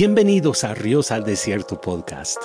Bienvenidos a Ríos al Desierto Podcast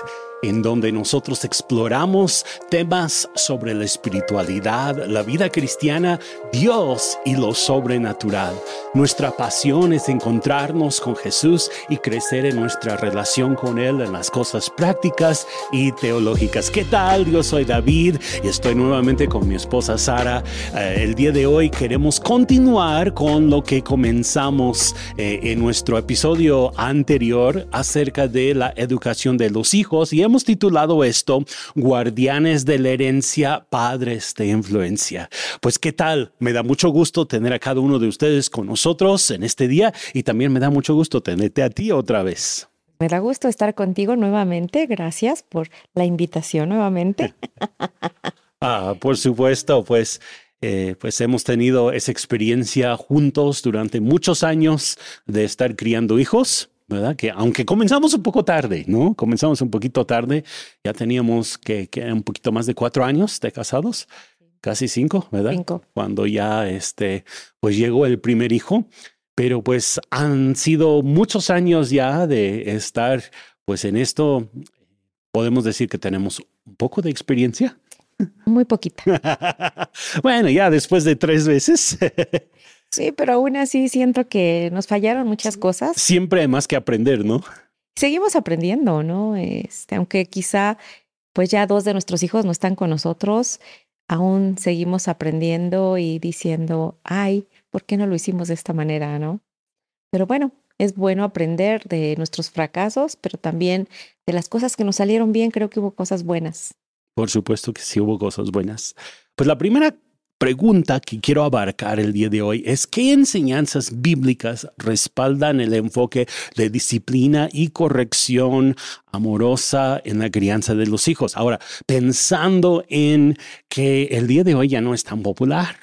en donde nosotros exploramos temas sobre la espiritualidad, la vida cristiana, Dios y lo sobrenatural. Nuestra pasión es encontrarnos con Jesús y crecer en nuestra relación con Él en las cosas prácticas y teológicas. ¿Qué tal? Yo soy David y estoy nuevamente con mi esposa Sara. Eh, el día de hoy queremos continuar con lo que comenzamos eh, en nuestro episodio anterior acerca de la educación de los hijos y hemos titulado esto Guardianes de la Herencia, Padres de Influencia. Pues qué tal, me da mucho gusto tener a cada uno de ustedes con nosotros en este día y también me da mucho gusto tenerte a ti otra vez. Me da gusto estar contigo nuevamente. Gracias por la invitación nuevamente. ah, por supuesto, pues eh, pues hemos tenido esa experiencia juntos durante muchos años de estar criando hijos. ¿Verdad? Que aunque comenzamos un poco tarde, ¿no? Comenzamos un poquito tarde, ya teníamos que, que un poquito más de cuatro años de casados, casi cinco, ¿verdad? Cinco. Cuando ya, este, pues llegó el primer hijo, pero pues han sido muchos años ya de estar, pues en esto, podemos decir que tenemos un poco de experiencia. Muy poquita. bueno, ya después de tres veces. Sí, pero aún así siento que nos fallaron muchas cosas. Siempre hay más que aprender, ¿no? Seguimos aprendiendo, ¿no? Este, aunque quizá pues ya dos de nuestros hijos no están con nosotros, aún seguimos aprendiendo y diciendo, ay, ¿por qué no lo hicimos de esta manera, no? Pero bueno, es bueno aprender de nuestros fracasos, pero también de las cosas que nos salieron bien, creo que hubo cosas buenas. Por supuesto que sí hubo cosas buenas. Pues la primera pregunta que quiero abarcar el día de hoy es qué enseñanzas bíblicas respaldan el enfoque de disciplina y corrección amorosa en la crianza de los hijos. Ahora, pensando en que el día de hoy ya no es tan popular.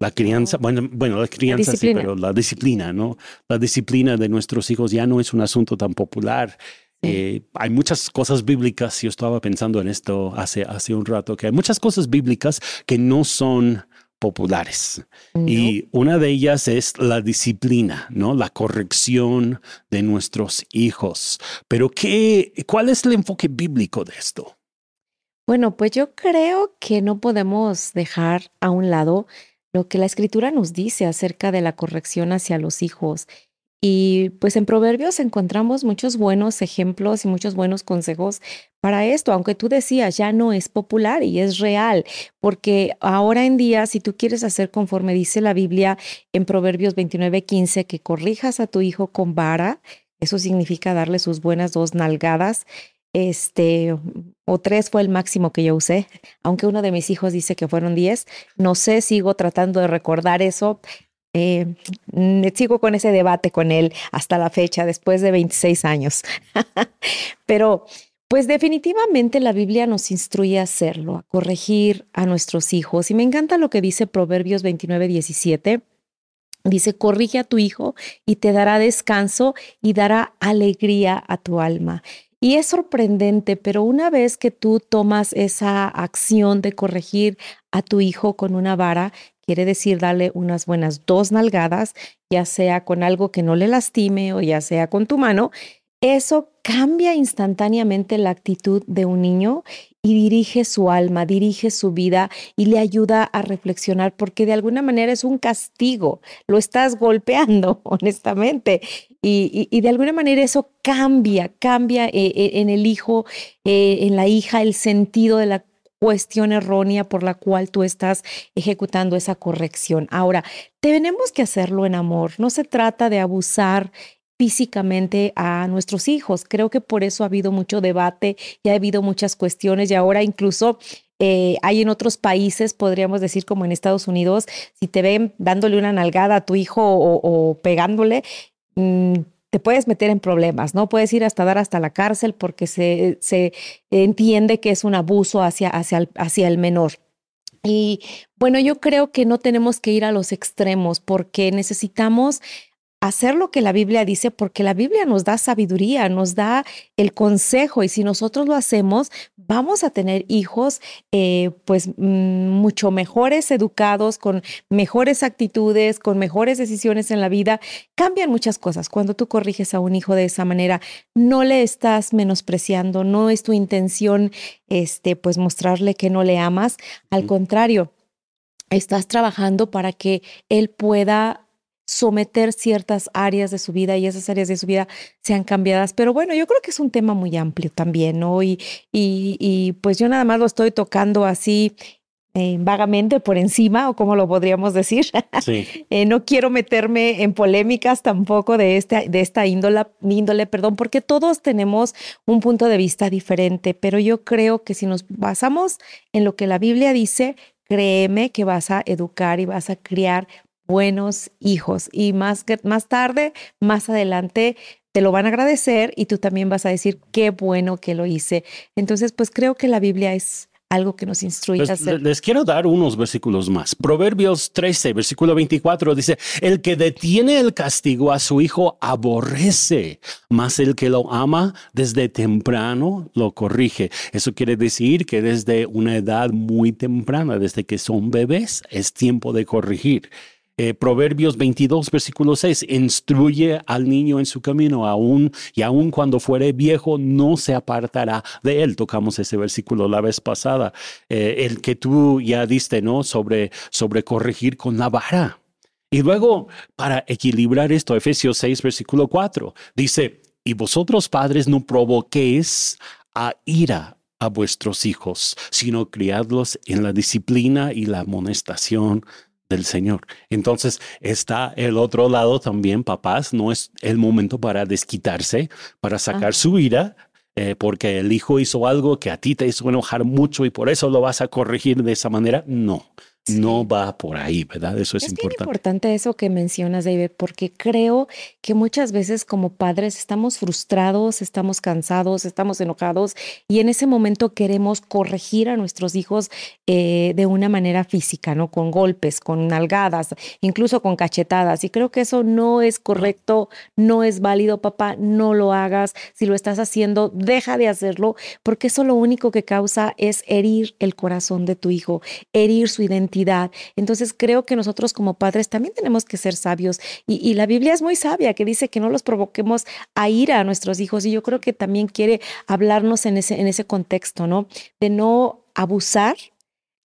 La crianza, bueno, bueno, la crianza sí, pero la disciplina, ¿no? La disciplina de nuestros hijos ya no es un asunto tan popular. Eh, hay muchas cosas bíblicas, yo estaba pensando en esto hace, hace un rato, que hay muchas cosas bíblicas que no son populares. Y una de ellas es la disciplina, ¿no? La corrección de nuestros hijos. Pero ¿qué, ¿cuál es el enfoque bíblico de esto? Bueno, pues yo creo que no podemos dejar a un lado lo que la escritura nos dice acerca de la corrección hacia los hijos y pues en Proverbios encontramos muchos buenos ejemplos y muchos buenos consejos para esto, aunque tú decías, ya no es popular y es real, porque ahora en día, si tú quieres hacer conforme dice la Biblia en Proverbios 29, 15, que corrijas a tu hijo con vara, eso significa darle sus buenas dos nalgadas, este, o tres fue el máximo que yo usé, aunque uno de mis hijos dice que fueron diez, no sé, sigo tratando de recordar eso, eh, sigo con ese debate con él hasta la fecha, después de 26 años. Pero, pues definitivamente la Biblia nos instruye a hacerlo, a corregir a nuestros hijos. Y me encanta lo que dice Proverbios 29, 17. Dice, corrige a tu hijo y te dará descanso y dará alegría a tu alma. Y es sorprendente, pero una vez que tú tomas esa acción de corregir a tu hijo con una vara, quiere decir darle unas buenas dos nalgadas, ya sea con algo que no le lastime o ya sea con tu mano, eso cambia instantáneamente la actitud de un niño y dirige su alma, dirige su vida y le ayuda a reflexionar porque de alguna manera es un castigo, lo estás golpeando, honestamente. Y, de alguna manera eso cambia, cambia eh, eh, en el hijo, eh, en la hija, el sentido de la cuestión errónea por la cual tú estás ejecutando esa corrección. Ahora, tenemos que hacerlo en amor. No se trata de abusar físicamente a nuestros hijos. Creo que por eso ha habido mucho debate y ha habido muchas cuestiones y ahora incluso eh, hay en otros países, podríamos decir como en Estados Unidos, si te ven dándole una nalgada a tu hijo o, pegándole, mm, te puedes meter en problemas, ¿no? Puedes ir hasta dar hasta la cárcel porque se, se entiende que es un abuso hacia, hacia, hacia el menor. Y bueno, yo creo que no tenemos que ir a los extremos porque necesitamos hacer lo que la Biblia dice, porque la Biblia nos da sabiduría, nos da el consejo y si nosotros lo hacemos, vamos a tener hijos eh, pues mm, mucho mejores educados, con mejores actitudes, con mejores decisiones en la vida. Cambian muchas cosas. Cuando tú corriges a un hijo de esa manera, no le estás menospreciando, no es tu intención este pues mostrarle que no le amas, al contrario, estás trabajando para que él pueda someter ciertas áreas de su vida y esas áreas de su vida sean cambiadas. Pero bueno, yo creo que es un tema muy amplio también, ¿no? Y, y, pues yo nada más lo estoy tocando así eh, vagamente por encima, o como lo podríamos decir. Sí. Eh, no quiero meterme en polémicas tampoco de, este, de esta índole, índole, perdón, porque todos tenemos un punto de vista diferente, pero yo creo que si nos basamos en lo que la Biblia dice, créeme que vas a educar y vas a criar buenos hijos y más, más tarde, más adelante, te lo van a agradecer y tú también vas a decir qué bueno que lo hice. Entonces, pues creo que la Biblia es algo que nos instruye a hacer. Les quiero dar unos versículos más. Proverbios 13, versículo 24 dice, el que detiene el castigo a su hijo aborrece, mas el que lo ama desde temprano lo corrige. Eso quiere decir que desde una edad muy temprana, desde que son bebés, es tiempo de corregir. Eh, Proverbios 22, versículo 6, instruye al niño en su camino, aún y aún cuando fuere viejo, no se apartará de él. Tocamos ese versículo la vez pasada, eh, el que tú ya diste, ¿no? Sobre, sobre corregir con la vara. Y luego, para equilibrar esto, Efesios 6, versículo 4, dice, y vosotros padres no provoquéis a ira a vuestros hijos, sino criadlos en la disciplina y la amonestación del Señor. Entonces está el otro lado también, papás, no es el momento para desquitarse, para sacar su ira, eh, porque el hijo hizo algo que a ti te hizo enojar mucho y por eso lo vas a corregir de esa manera. No, no va por ahí, ¿verdad? Eso es, importante. Es importante eso que mencionas, David, porque creo que muchas veces como padres estamos frustrados, estamos cansados, estamos enojados y en ese momento queremos corregir a nuestros hijos eh, de una manera física, ¿no? Con golpes, con nalgadas, incluso con cachetadas. Y creo que eso no es correcto, no es válido, papá, no lo hagas. Si lo estás haciendo, deja de hacerlo, porque eso lo único que causa es herir el corazón de tu hijo, herir su identidad entonces creo que nosotros como padres también tenemos que ser sabios y, la Biblia es muy sabia que dice que no los provoquemos a ira a nuestros hijos y yo creo que también quiere hablarnos en ese, en ese contexto, ¿no? De no abusar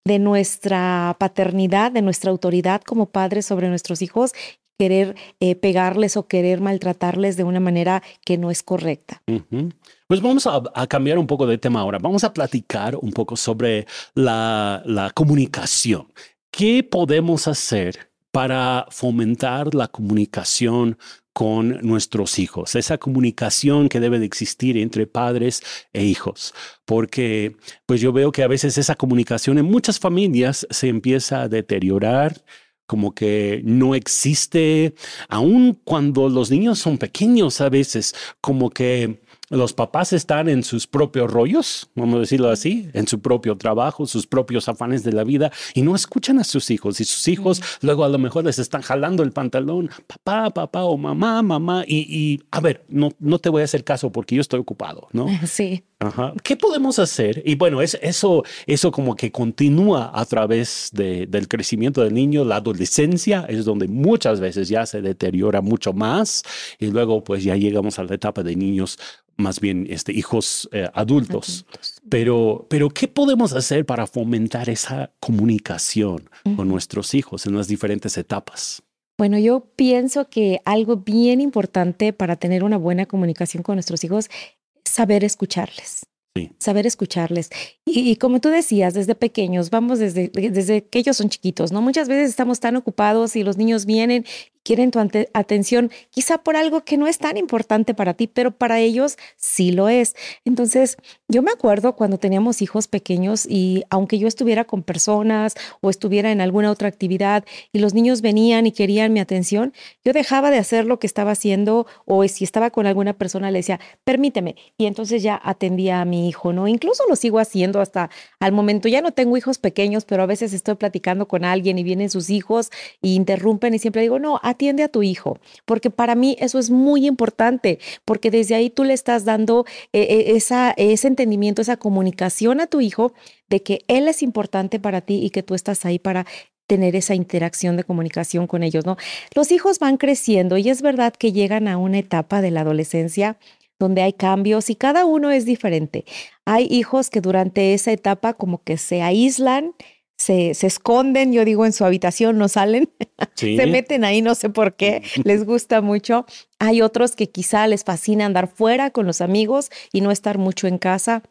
de nuestra paternidad, de nuestra autoridad como padres sobre nuestros hijos querer eh, pegarles o querer maltratarles de una manera que no es correcta. Pues vamos a, cambiar un poco de tema ahora. Vamos a platicar un poco sobre la, la comunicación. ¿Qué podemos hacer para fomentar la comunicación con nuestros hijos, esa comunicación que debe de existir entre padres e hijos, porque pues yo veo que a veces esa comunicación en muchas familias se empieza a deteriorar, como que no existe, aun cuando los niños son pequeños a veces, como que los papás están en sus propios rollos, vamos a decirlo así, en su propio trabajo, sus propios afanes de la vida y no escuchan a sus hijos y sus hijos luego a lo mejor les están jalando el pantalón, papá, papá o mamá, mamá y, a ver, no, no te voy a hacer caso porque yo estoy ocupado, ¿no? Sí. Ajá. ¿Qué podemos hacer? Y bueno, es, eso, eso como que continúa a través de, del crecimiento del niño, la adolescencia es donde muchas veces ya se deteriora mucho más y luego pues ya llegamos a la etapa de niños más bien este, hijos eh, adultos. Pero, pero, ¿qué podemos hacer para fomentar esa comunicación con nuestros hijos en las diferentes etapas? Bueno, yo pienso que algo bien importante para tener una buena comunicación con nuestros hijos es saber escucharles. Saber escucharles. Y, como tú decías, desde pequeños, vamos desde, desde que ellos son chiquitos, ¿no? Muchas veces estamos tan ocupados y los niños vienen quieren tu atención, quizá por algo que no es tan importante para ti, pero para ellos sí lo es. Entonces, yo me acuerdo cuando teníamos hijos pequeños y aunque yo estuviera con personas o estuviera en alguna otra actividad y los niños venían y querían mi atención, yo dejaba de hacer lo que estaba haciendo o si estaba con alguna persona le decía, permíteme. Y entonces ya atendía a mi hijo, ¿no? Incluso lo sigo haciendo hasta al momento. Ya no tengo hijos pequeños, pero a veces estoy platicando con alguien y vienen sus hijos y interrumpen y siempre digo, no, atiende a tu hijo, porque para mí eso es muy importante, porque desde ahí tú le estás dando eh, eh, esa, ese entendimiento, esa comunicación a tu hijo de que él es importante para ti y que tú estás ahí para tener esa interacción de comunicación con ellos, ¿no? Los hijos van creciendo y es verdad que llegan a una etapa de la adolescencia donde hay cambios y cada uno es diferente. Hay hijos que durante esa etapa como que se aíslan, se, se esconden, yo digo, en su habitación, no salen, se meten ahí, no sé por qué, les gusta mucho. Hay otros que quizá les fascina andar fuera con los amigos y no estar mucho en casa.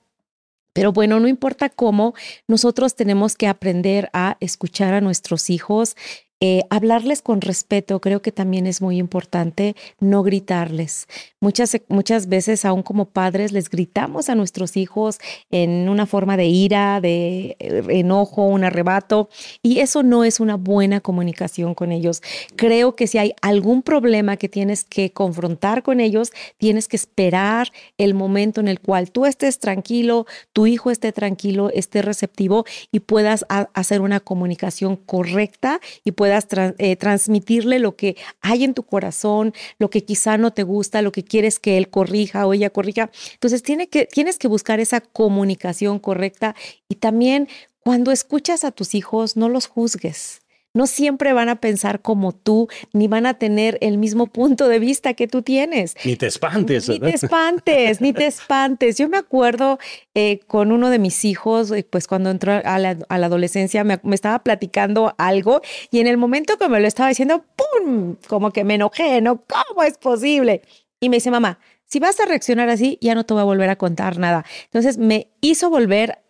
Pero bueno, no importa cómo, nosotros tenemos que aprender a escuchar a nuestros hijos, eh, hablarles con respeto, creo que también es muy importante, no gritarles. Muchas, muchas veces, aún como padres, les gritamos a nuestros hijos en una forma de ira, de eh, enojo, un arrebato, y eso no es una buena comunicación con ellos. Creo que si hay algún problema que tienes que confrontar con ellos, tienes que esperar el momento en el cual tú estés tranquilo, tu hijo esté tranquilo, esté receptivo y puedas hacer una comunicación correcta y puedas puedas eh, transmitirle lo que hay en tu corazón, lo que quizá no te gusta, lo que quieres que él corrija o ella corrija. Entonces tiene que, tienes que buscar esa comunicación correcta y también cuando escuchas a tus hijos, no los juzgues no siempre van a pensar como tú, ni van a tener el mismo punto de vista que tú tienes. Ni te espantes. Ni te espantes, ni te espantes. Yo me acuerdo eh, con uno de mis hijos, eh, pues cuando entró a la, adolescencia, me, estaba platicando algo y en el momento que me lo estaba diciendo, ¡pum! Como que me enojé, ¿no? ¿Cómo es posible? Y me dice, mamá, si vas a reaccionar así, ya no te voy a volver a contar nada. Entonces me hizo volver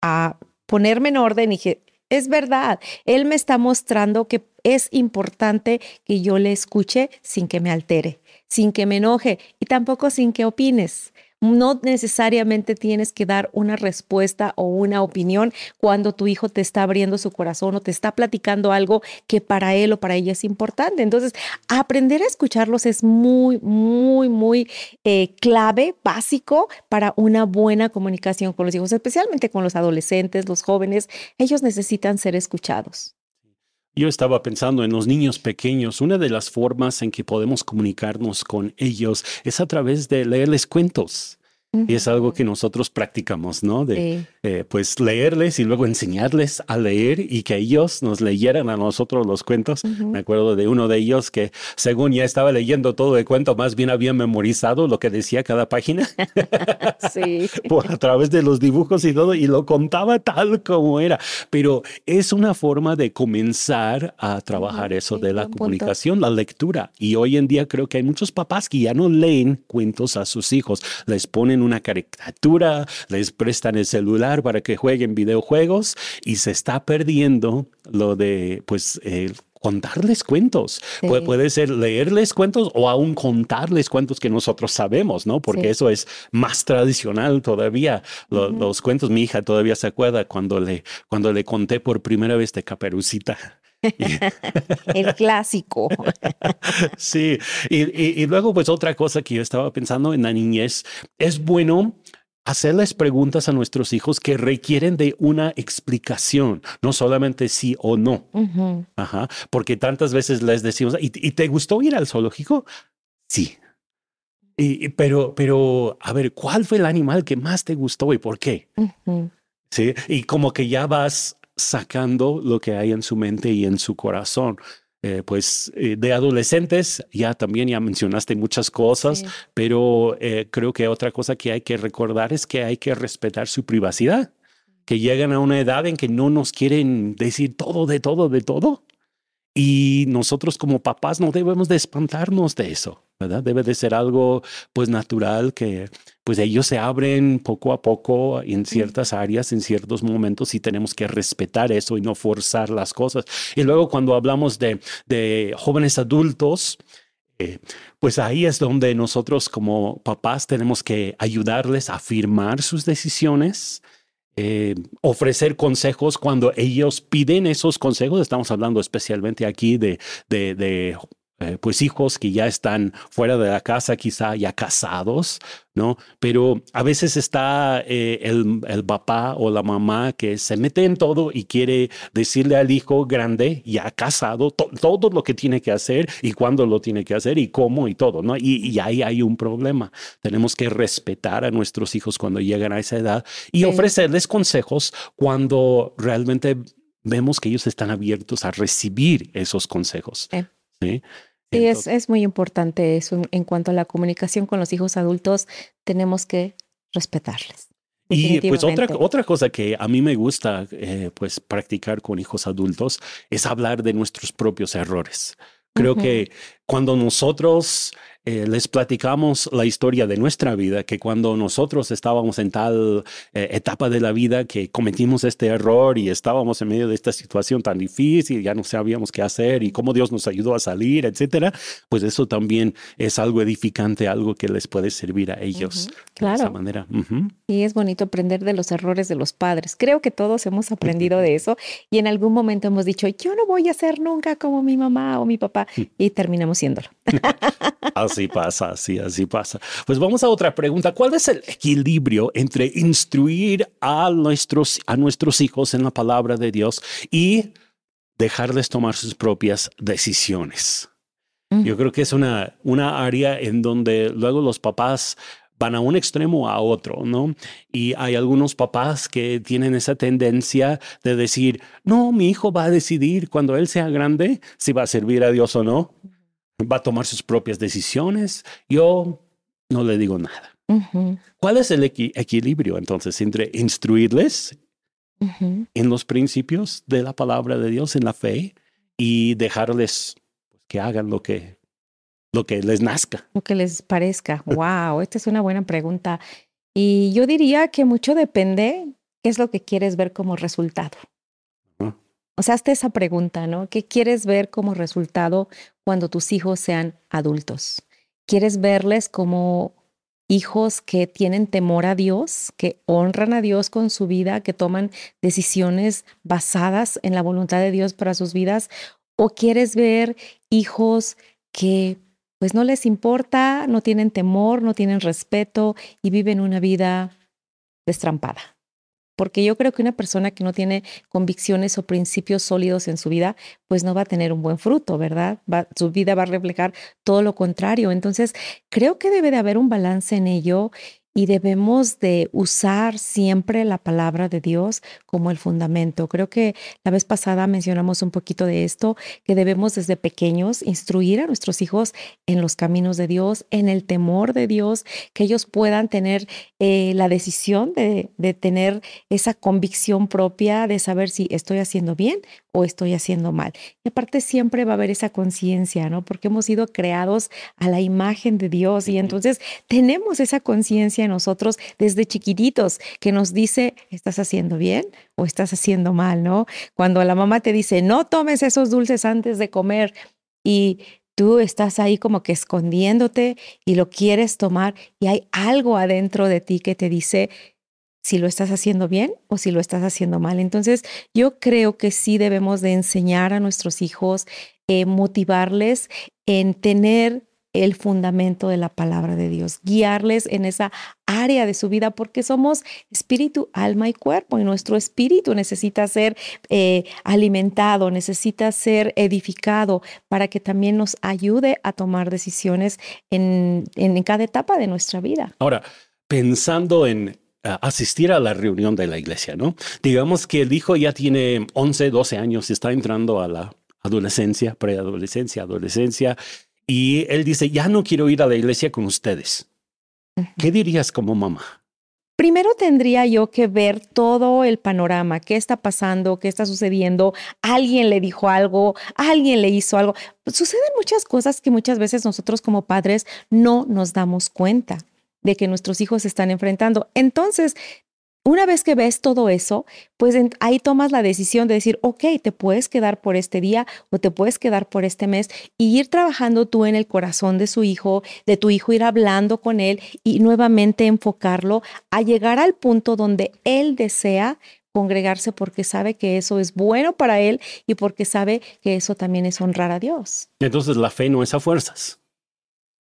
a ponerme en orden y dije, es verdad, Él me está mostrando que es importante que yo le escuche sin que me altere, sin que me enoje y tampoco sin que opines. No necesariamente tienes que dar una respuesta o una opinión cuando tu hijo te está abriendo su corazón o te está platicando algo que para él o para ella es importante. Entonces, aprender a escucharlos es muy, muy, muy eh, clave, básico para una buena comunicación con los hijos, especialmente con los adolescentes, los jóvenes. Ellos necesitan ser escuchados. Yo estaba pensando en los niños pequeños. Una de las formas en que podemos comunicarnos con ellos es a través de leerles cuentos. Y es algo que nosotros practicamos, ¿no? De eh, pues leerles y luego enseñarles a leer y que ellos nos leyeran a nosotros los cuentos. Me acuerdo de uno de ellos que según ya estaba leyendo todo el cuento, más bien había memorizado lo que decía cada página. sí. Por, a través de los dibujos y todo y lo contaba tal como era. Pero es una forma de comenzar a trabajar eso de la comunicación, la lectura. Y hoy en día creo que hay muchos papás que ya no leen cuentos a sus hijos, les ponen una caricatura, les prestan el celular para que jueguen videojuegos y se está perdiendo lo de, pues, contarles cuentos. puede ser leerles cuentos o aún contarles cuentos que nosotros sabemos, ¿no? Porque eso es más tradicional todavía. Los cuentos, mi hija todavía se acuerda cuando le, cuando le conté por primera vez de Caperucita. El clásico. sí, y, luego pues otra cosa que yo estaba pensando en la niñez, es bueno hacerles preguntas a nuestros hijos que requieren de una explicación, no solamente sí o no. Ajá, porque tantas veces les decimos, ¿y, te gustó ir al zoológico? Sí. Y, pero, pero, a ver, ¿cuál fue el animal que más te gustó y por qué? Sí, y como que ya vas sacando lo que hay en su mente y en su corazón. Eh, pues eh, de adolescentes, ya también ya mencionaste muchas cosas, pero eh, creo que otra cosa que hay que recordar es que hay que respetar su privacidad, que llegan a una edad en que no nos quieren decir todo de todo de todo. Y nosotros como papás no debemos de espantarnos de eso, ¿verdad? Debe de ser algo pues natural que pues ellos se abren poco a poco en ciertas áreas, en ciertos momentos y tenemos que respetar eso y no forzar las cosas. Y luego cuando hablamos de, de jóvenes adultos, eh, pues ahí es donde nosotros como papás tenemos que ayudarles a afirmar sus decisiones, eh, ofrecer consejos cuando ellos piden esos consejos. Estamos hablando especialmente aquí de, de, eh, pues hijos que ya están fuera de la casa, quizá ya casados, ¿no? Pero a veces está eh, el, el, papá o la mamá que se mete en todo y quiere decirle al hijo grande, ya casado, todo lo que tiene que hacer y cuándo lo tiene que hacer y cómo y todo, ¿no? Y, y, ahí hay un problema. Tenemos que respetar a nuestros hijos cuando llegan a esa edad y ofrecerles consejos cuando realmente vemos que ellos están abiertos a recibir esos consejos. ¿sí? Sí, es, es muy importante eso. En cuanto a la comunicación con los hijos adultos, tenemos que respetarles. Y pues otra, otra cosa que a mí me gusta eh, pues practicar con hijos adultos es hablar de nuestros propios errores. Creo que cuando nosotros eh, les platicamos la historia de nuestra vida, que cuando nosotros estábamos en tal eh, etapa de la vida que cometimos este error y estábamos en medio de esta situación tan difícil, ya no sabíamos qué hacer y cómo Dios nos ayudó a salir, etcétera, pues eso también es algo edificante, algo que les puede servir a ellos claro. de esa manera. Y es bonito aprender de los errores de los padres. Creo que todos hemos aprendido de eso y en algún momento hemos dicho, yo no voy a ser nunca como mi mamá o mi papá y terminamos Así pasa, así, así pasa. Pues vamos a otra pregunta. ¿Cuál es el equilibrio entre instruir a nuestros, a nuestros hijos en la palabra de Dios y dejarles tomar sus propias decisiones? Yo creo que es una, una área en donde luego los papás van a un extremo a otro, ¿no? Y hay algunos papás que tienen esa tendencia de decir, no, mi hijo va a decidir cuando él sea grande si va a servir a Dios o no va a tomar sus propias decisiones. Yo no le digo nada. ¿Cuál es el equilibrio entonces entre instruirles en los principios de la palabra de Dios, en la fe, y dejarles que hagan lo que, lo que les nazca? Lo que les parezca. wow, esta es una buena pregunta. Y yo diría que mucho depende qué es lo que quieres ver como resultado. O sea, hazte esa pregunta, ¿no? ¿Qué quieres ver como resultado cuando tus hijos sean adultos? ¿Quieres verles como hijos que tienen temor a Dios, que honran a Dios con su vida, que toman decisiones basadas en la voluntad de Dios para sus vidas? ¿O quieres ver hijos que pues no les importa, no tienen temor, no tienen respeto y viven una vida destrampada? Porque yo creo que una persona que no tiene convicciones o principios sólidos en su vida, pues no va a tener un buen fruto, ¿verdad? su vida va a reflejar todo lo contrario. Entonces, creo que debe de haber un balance en ello y debemos de usar siempre la palabra de Dios como el fundamento. Creo que la vez pasada mencionamos un poquito de esto, que debemos desde pequeños instruir a nuestros hijos en los caminos de Dios, en el temor de Dios, que ellos puedan tener eh, la decisión de, de tener esa convicción propia de saber si estoy haciendo bien o estoy haciendo mal. Y aparte siempre va a haber esa conciencia, ¿no? Porque hemos sido creados a la imagen de Dios y entonces tenemos esa conciencia nosotros desde chiquititos que nos dice, ¿estás haciendo bien o estás haciendo mal? ¿No? Cuando la mamá te dice, no tomes esos dulces antes de comer y tú estás ahí como que escondiéndote y lo quieres tomar y hay algo adentro de ti que te dice si lo estás haciendo bien o si lo estás haciendo mal. Entonces, yo creo que sí debemos de enseñar a nuestros hijos, eh, motivarles en tener el fundamento de la palabra de Dios, guiarles en esa área de su vida, porque somos espíritu, alma y cuerpo, y nuestro espíritu necesita ser eh, alimentado, necesita ser edificado para que también nos ayude a tomar decisiones en, en cada etapa de nuestra vida. Ahora, pensando en eh, asistir a la reunión de la iglesia, ¿no? Digamos que el hijo ya tiene 11, 12 años, está entrando a la adolescencia, preadolescencia, adolescencia, y él dice, ya no quiero ir a la iglesia con ustedes. ¿Qué dirías como mamá? Primero tendría yo que ver todo el panorama, qué está pasando, qué está sucediendo, alguien le dijo algo, alguien le hizo algo. Suceden muchas cosas que muchas veces nosotros como padres no nos damos cuenta de que nuestros hijos están enfrentando. Entonces, una vez que ves todo eso, pues ahí tomas la decisión de decir, ok, te puedes quedar por este día o te puedes quedar por este mes y ir trabajando tú en el corazón de su hijo, de tu hijo, ir hablando con él y nuevamente enfocarlo a llegar al punto donde él desea congregarse porque sabe que eso es bueno para él y porque sabe que eso también es honrar a Dios. Entonces la fe no es a fuerzas.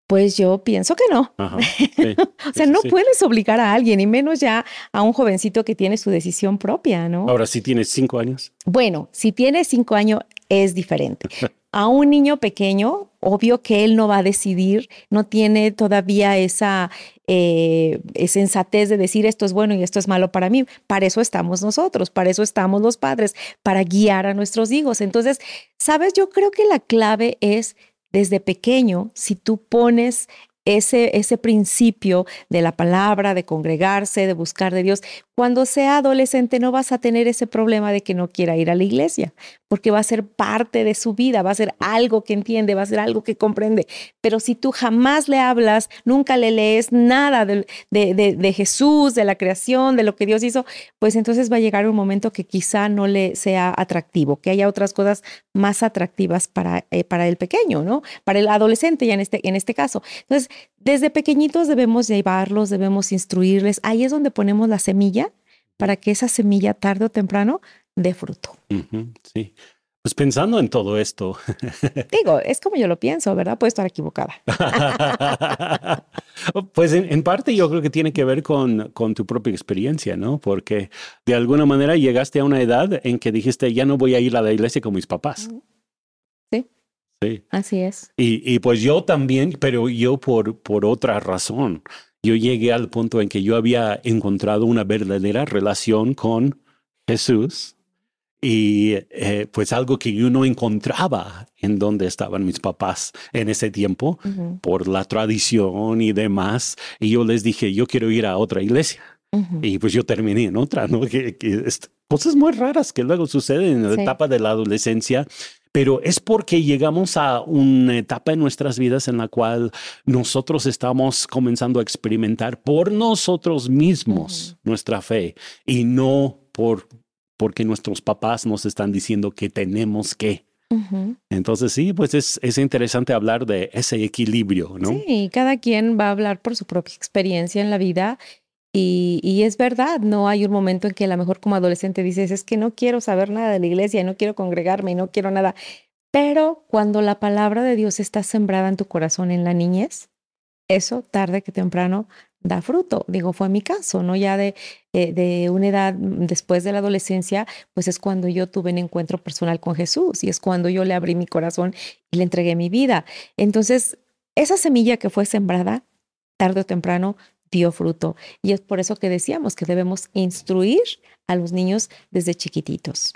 Pues yo pienso que no. Ajá, sí, o sea, sí, no sí. puedes obligar a alguien, y menos ya a un jovencito que tiene su decisión propia, ¿no? Ahora, si tienes cinco años. Bueno, si tiene cinco años es diferente. A un niño pequeño, obvio que él no va a decidir, no tiene todavía esa eh, sensatez de decir esto es bueno y esto es malo para mí. Para eso estamos nosotros, para eso estamos los padres, para guiar a nuestros hijos. Entonces, sabes, yo creo que la clave es desde pequeño, si tú pones ese, ese principio de la palabra, de congregarse, de buscar de Dios, cuando sea adolescente no vas a tener ese problema de que no quiera ir a la iglesia, porque va a ser parte de su vida, va a ser algo que entiende, va a ser algo que comprende. Pero si tú jamás le hablas, nunca le lees nada de, de, de, de Jesús, de la creación, de lo que Dios hizo, pues entonces va a llegar un momento que quizá no le sea atractivo, que haya otras cosas más atractivas para, eh, para el pequeño, ¿no? Para el adolescente ya en este, en este caso. Entonces, desde pequeñitos debemos llevarlos, debemos instruirles. Ahí es donde ponemos la semilla para que esa semilla tarde o temprano dé fruto. Sí. Pues pensando en todo esto, Digo, es como yo lo pienso, ¿verdad? Puedo estar equivocada. pues en, en parte yo creo que tiene que ver con, con tu propia experiencia, ¿no? Porque de alguna manera llegaste a una edad en que dijiste, ya no voy a ir a la iglesia con mis papás. Sí. Sí. Así es. Y, y pues yo también, pero yo por, por otra razón. Yo llegué al punto en que yo había encontrado una verdadera relación con Jesús y eh, pues algo que yo no encontraba en donde estaban mis papás en ese tiempo por la tradición y demás. Y yo les dije, yo quiero ir a otra iglesia. Y pues yo terminé en otra, ¿no? Que, que es- cosas muy raras que luego suceden en la Sí. etapa de la adolescencia, pero es porque llegamos a una etapa en nuestras vidas en la cual nosotros estamos comenzando a experimentar por nosotros mismos nuestra fe y no por porque nuestros papás nos están diciendo que tenemos que. Ujú. Entonces sí, pues es, es interesante hablar de ese equilibrio, ¿no? Sí, cada quien va a hablar por su propia experiencia en la vida y, es verdad, no hay un momento en que a lo mejor como adolescente dices, es que no quiero saber nada de la iglesia, no quiero congregarme, no quiero nada. Pero cuando la palabra de Dios está sembrada en tu corazón en la niñez, eso tarde que temprano da fruto. Digo, fue mi caso, ¿no? Ya de, eh, de una edad mm, después de la adolescencia, pues es cuando yo tuve un encuentro personal con Jesús y es cuando yo le abrí mi corazón y le entregué mi vida. Entonces, esa semilla que fue sembrada, tarde o temprano, dio fruto. Y es por eso que decíamos que debemos instruir a los niños desde chiquititos.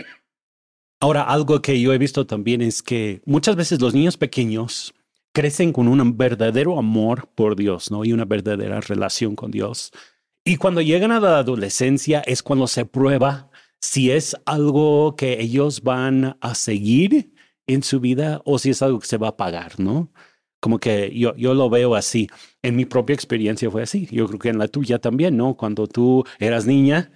Ahora, algo que yo he visto también es que muchas veces los niños pequeños crecen con un verdadero amor por Dios, ¿no? Y una verdadera relación con Dios. Y cuando llegan a la adolescencia es cuando se prueba si es algo que ellos van a seguir en su vida o si es algo que se va a pagar, ¿no? Como que yo, yo lo veo así. En mi propia experiencia fue así. Yo creo que en la tuya también, ¿no? Cuando tú eras niña,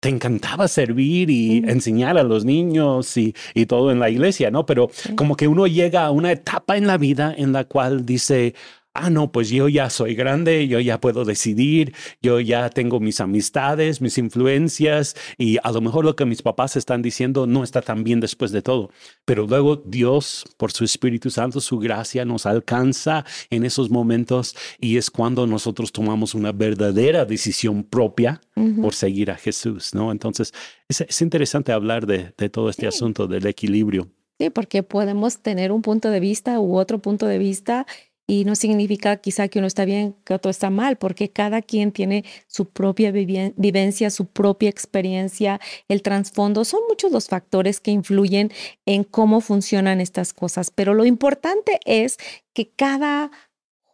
te encantaba servir y enseñar a los niños y, y todo en la iglesia, ¿no? Pero como que uno llega a una etapa en la vida en la cual dice, ah, no, pues yo ya soy grande, yo ya puedo decidir, yo ya tengo mis amistades, mis influencias y a lo mejor lo que mis papás están diciendo no está tan bien después de todo. Pero luego Dios, por su Espíritu Santo, su gracia nos alcanza en esos momentos y es cuando nosotros tomamos una verdadera decisión propia por seguir a Jesús, ¿no? Entonces, es, es interesante hablar de, de todo este Sí. asunto del equilibrio. Sí, porque podemos tener un punto de vista u otro punto de vista y no significa quizá que uno está bien, que otro está mal, porque cada quien tiene su propia vivencia, su propia experiencia, el trasfondo. Son muchos los factores que influyen en cómo funcionan estas cosas, pero lo importante es que cada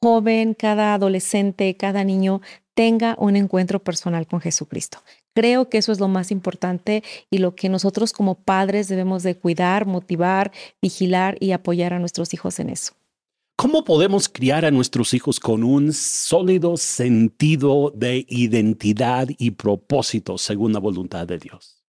joven, cada adolescente, cada niño tenga un encuentro personal con Jesucristo. Creo que eso es lo más importante y lo que nosotros como padres debemos de cuidar, motivar, vigilar y apoyar a nuestros hijos en eso. ¿Cómo podemos criar a nuestros hijos con un sólido sentido de identidad y propósito según la voluntad de Dios?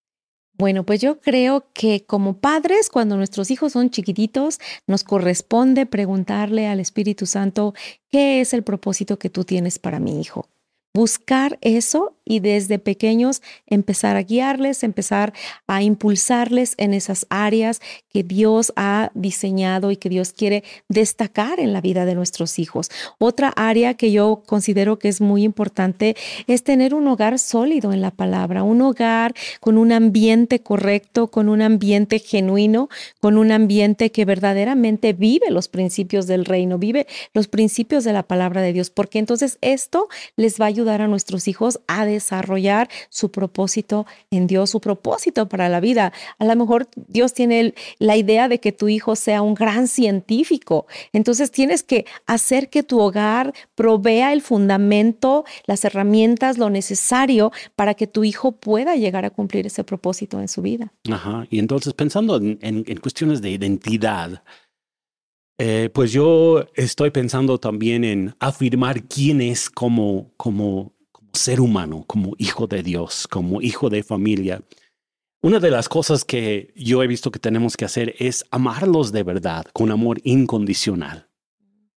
Bueno, pues yo creo que como padres, cuando nuestros hijos son chiquititos, nos corresponde preguntarle al Espíritu Santo, ¿qué es el propósito que tú tienes para mi hijo? Buscar eso y desde pequeños empezar a guiarles, empezar a impulsarles en esas áreas que Dios ha diseñado y que Dios quiere destacar en la vida de nuestros hijos. Otra área que yo considero que es muy importante es tener un hogar sólido en la palabra, un hogar con un ambiente correcto, con un ambiente genuino, con un ambiente que verdaderamente vive los principios del reino, vive los principios de la palabra de Dios, porque entonces esto les va a ayudar a nuestros hijos a desarrollar su propósito en Dios, su propósito para la vida. A lo mejor Dios tiene la idea de que tu hijo sea un gran científico, entonces tienes que hacer que tu hogar provea el fundamento, las herramientas, lo necesario para que tu hijo pueda llegar a cumplir ese propósito en su vida. Ajá, y entonces pensando en, cuestiones de identidad, eh, pues yo estoy pensando también en afirmar quién es como, como, como ser humano, como hijo de Dios, como hijo de familia. Una de las cosas que yo he visto que tenemos que hacer es amarlos de verdad, con amor incondicional.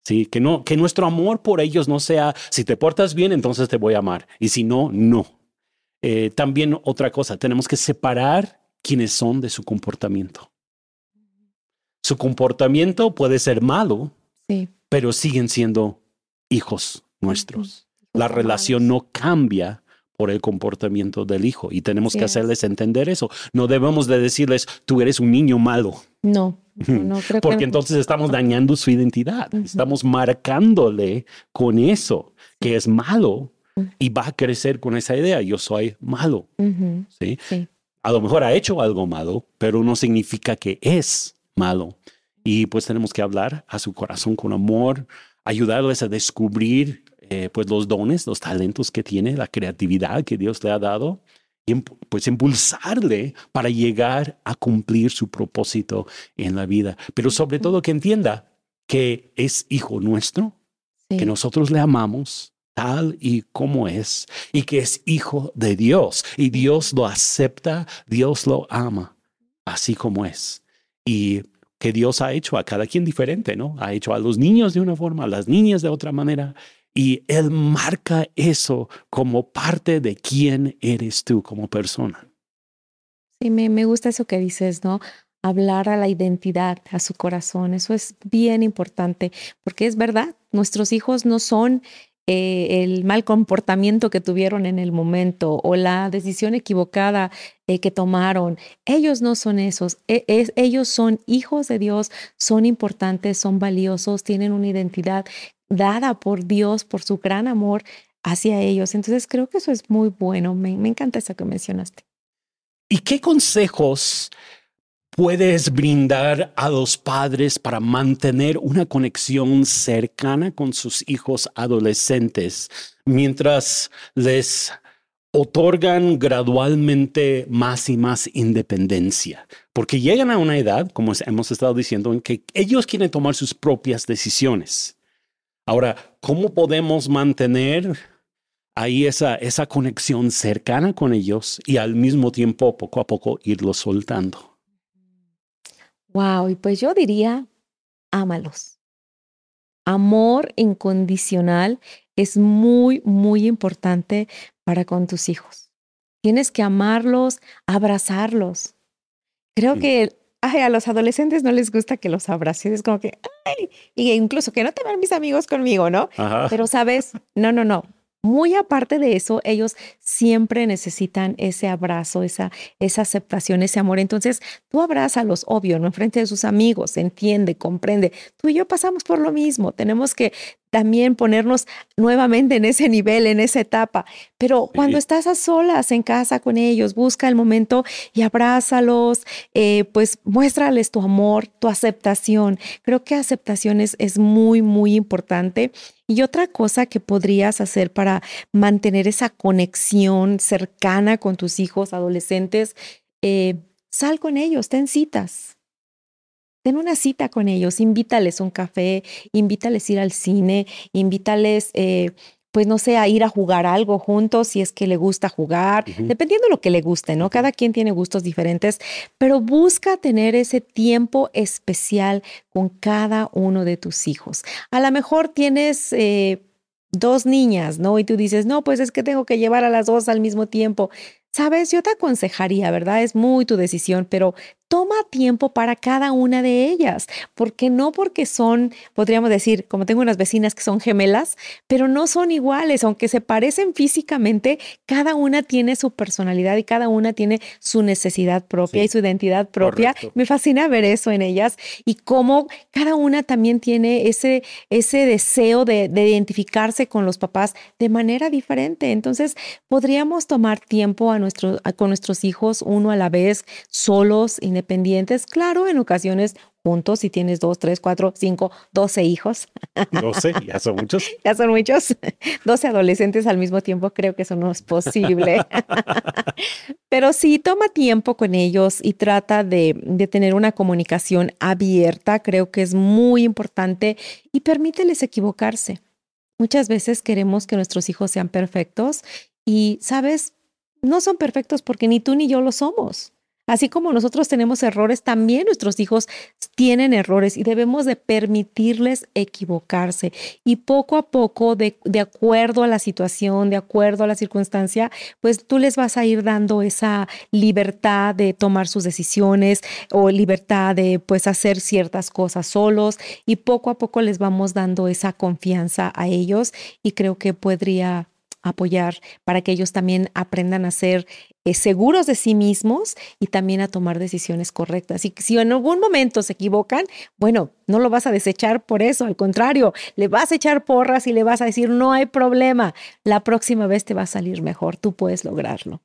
Sí, que no, que nuestro amor por ellos no sea, si te portas bien, entonces te voy a amar, y si no, no. Eh, también otra cosa, tenemos que separar quiénes son de su comportamiento. Su comportamiento puede ser malo, pero siguen siendo hijos nuestros. La relación no cambia por el comportamiento del hijo y tenemos que hacerles entender eso. No debemos de decirles, tú eres un niño malo. No, no, creo Porque entonces estamos dañando su identidad, estamos marcándole con eso, que es malo y va a crecer con esa idea, yo soy malo. ¿sí? A lo mejor ha hecho algo malo, pero no significa que es malo. Y pues tenemos que hablar a su corazón con amor, ayudarles a descubrir eh, pues los dones, los talentos que tiene, la creatividad que Dios le ha dado, y pues impulsarle para llegar a cumplir su propósito en la vida. Pero sobre todo que entienda que es hijo nuestro, que nosotros le amamos tal y como es, y que es hijo de Dios, y Dios lo acepta, Dios lo ama, así como es. Y que Dios ha hecho a cada quien diferente, ¿no? Ha hecho a los niños de una forma, a las niñas de otra manera. Y Él marca eso como parte de quién eres tú como persona. Sí, me, me gusta eso que dices, ¿no? Hablar a la identidad, a su corazón. Eso es bien importante, porque es verdad, nuestros hijos no son eh, el mal comportamiento que tuvieron en el momento o la decisión equivocada eh, que tomaron. Ellos no son esos. E, ellos son hijos de Dios, son importantes, son valiosos, tienen una identidad dada por Dios, por su gran amor hacia ellos. Entonces creo que eso es muy bueno. Me, me encanta eso que mencionaste. ¿Y qué consejos puedes brindar a los padres para mantener una conexión cercana con sus hijos adolescentes mientras les otorgan gradualmente más y más independencia, porque llegan a una edad, como hemos estado diciendo, en que ellos quieren tomar sus propias decisiones. Ahora, ¿cómo podemos mantener ahí esa, esa conexión cercana con ellos y al mismo tiempo poco a poco irlos soltando? Wow, y pues yo diría, ámalos. Amor incondicional es muy, muy importante para con tus hijos. Tienes que amarlos, abrazarlos. Creo que a los adolescentes no les gusta que los abraces, es como que, ay, y incluso que no te mis amigos conmigo, ¿no? Pero sabes, no, no, no, muy aparte de eso, ellos siempre necesitan ese abrazo, esa, esa aceptación, ese amor. Entonces, tú abrázalos, obvio, no enfrente de sus amigos, entiende, comprende. Tú y yo pasamos por lo mismo. Tenemos que también ponernos nuevamente en ese nivel, en esa etapa. Pero cuando estás a solas en casa con ellos, busca el momento y abrázalos, eh, pues muéstrales tu amor, tu aceptación. Creo que aceptación es, muy, muy importante. Y otra cosa que podrías hacer para mantener esa conexión cercana con tus hijos adolescentes, eh, sal con ellos, ten citas ten una cita con ellos, invítales un café, invítales ir al cine, invítales, eh, pues no sé, a ir a jugar algo juntos si es que le gusta jugar, dependiendo de lo que le guste, ¿no? Cada quien tiene gustos diferentes, pero busca tener ese tiempo especial con cada uno de tus hijos. A lo mejor tienes... Eh, dos niñas, ¿no? Y tú dices, no, pues es que tengo que llevar a las dos al mismo tiempo. Sabes, yo te aconsejaría, ¿verdad? Es muy tu decisión, pero toma tiempo para cada una de ellas, porque no porque son, podríamos decir, como tengo unas vecinas que son gemelas, pero no son iguales, aunque se parecen físicamente, cada una tiene su personalidad y cada una tiene su necesidad propia y su identidad propia. Me fascina ver eso en ellas y cómo cada una también tiene ese, ese deseo de, de identificarse con los papás de manera diferente. Entonces, podríamos tomar tiempo a nuestro, con nuestros hijos uno a la vez, solos, independientes, claro, en ocasiones juntos, si tienes dos, tres, cuatro, cinco, doce hijos. Doce, ya son muchos. ya son muchos. Doce adolescentes al mismo tiempo, creo que eso no es posible. Pero sí, toma tiempo con ellos y trata de, de tener una comunicación abierta, creo que es muy importante y permíteles equivocarse. Muchas veces queremos que nuestros hijos sean perfectos y, sabes, no son perfectos porque ni tú ni yo lo somos. Así como nosotros tenemos errores, también nuestros hijos tienen errores y debemos de permitirles equivocarse. Y poco a poco, de, de, acuerdo a la situación, de acuerdo a la circunstancia, pues tú les vas a ir dando esa libertad de tomar sus decisiones o libertad de pues hacer ciertas cosas solos y poco a poco les vamos dando esa confianza a ellos y creo que podría apoyar para que ellos también aprendan a ser eh, seguros de sí mismos y también a tomar decisiones correctas. Y si en algún momento se equivocan, bueno, no lo vas a desechar por eso, al contrario, le vas a echar porras y le vas a decir, no hay problema, la próxima vez te va a salir mejor, tú puedes lograrlo.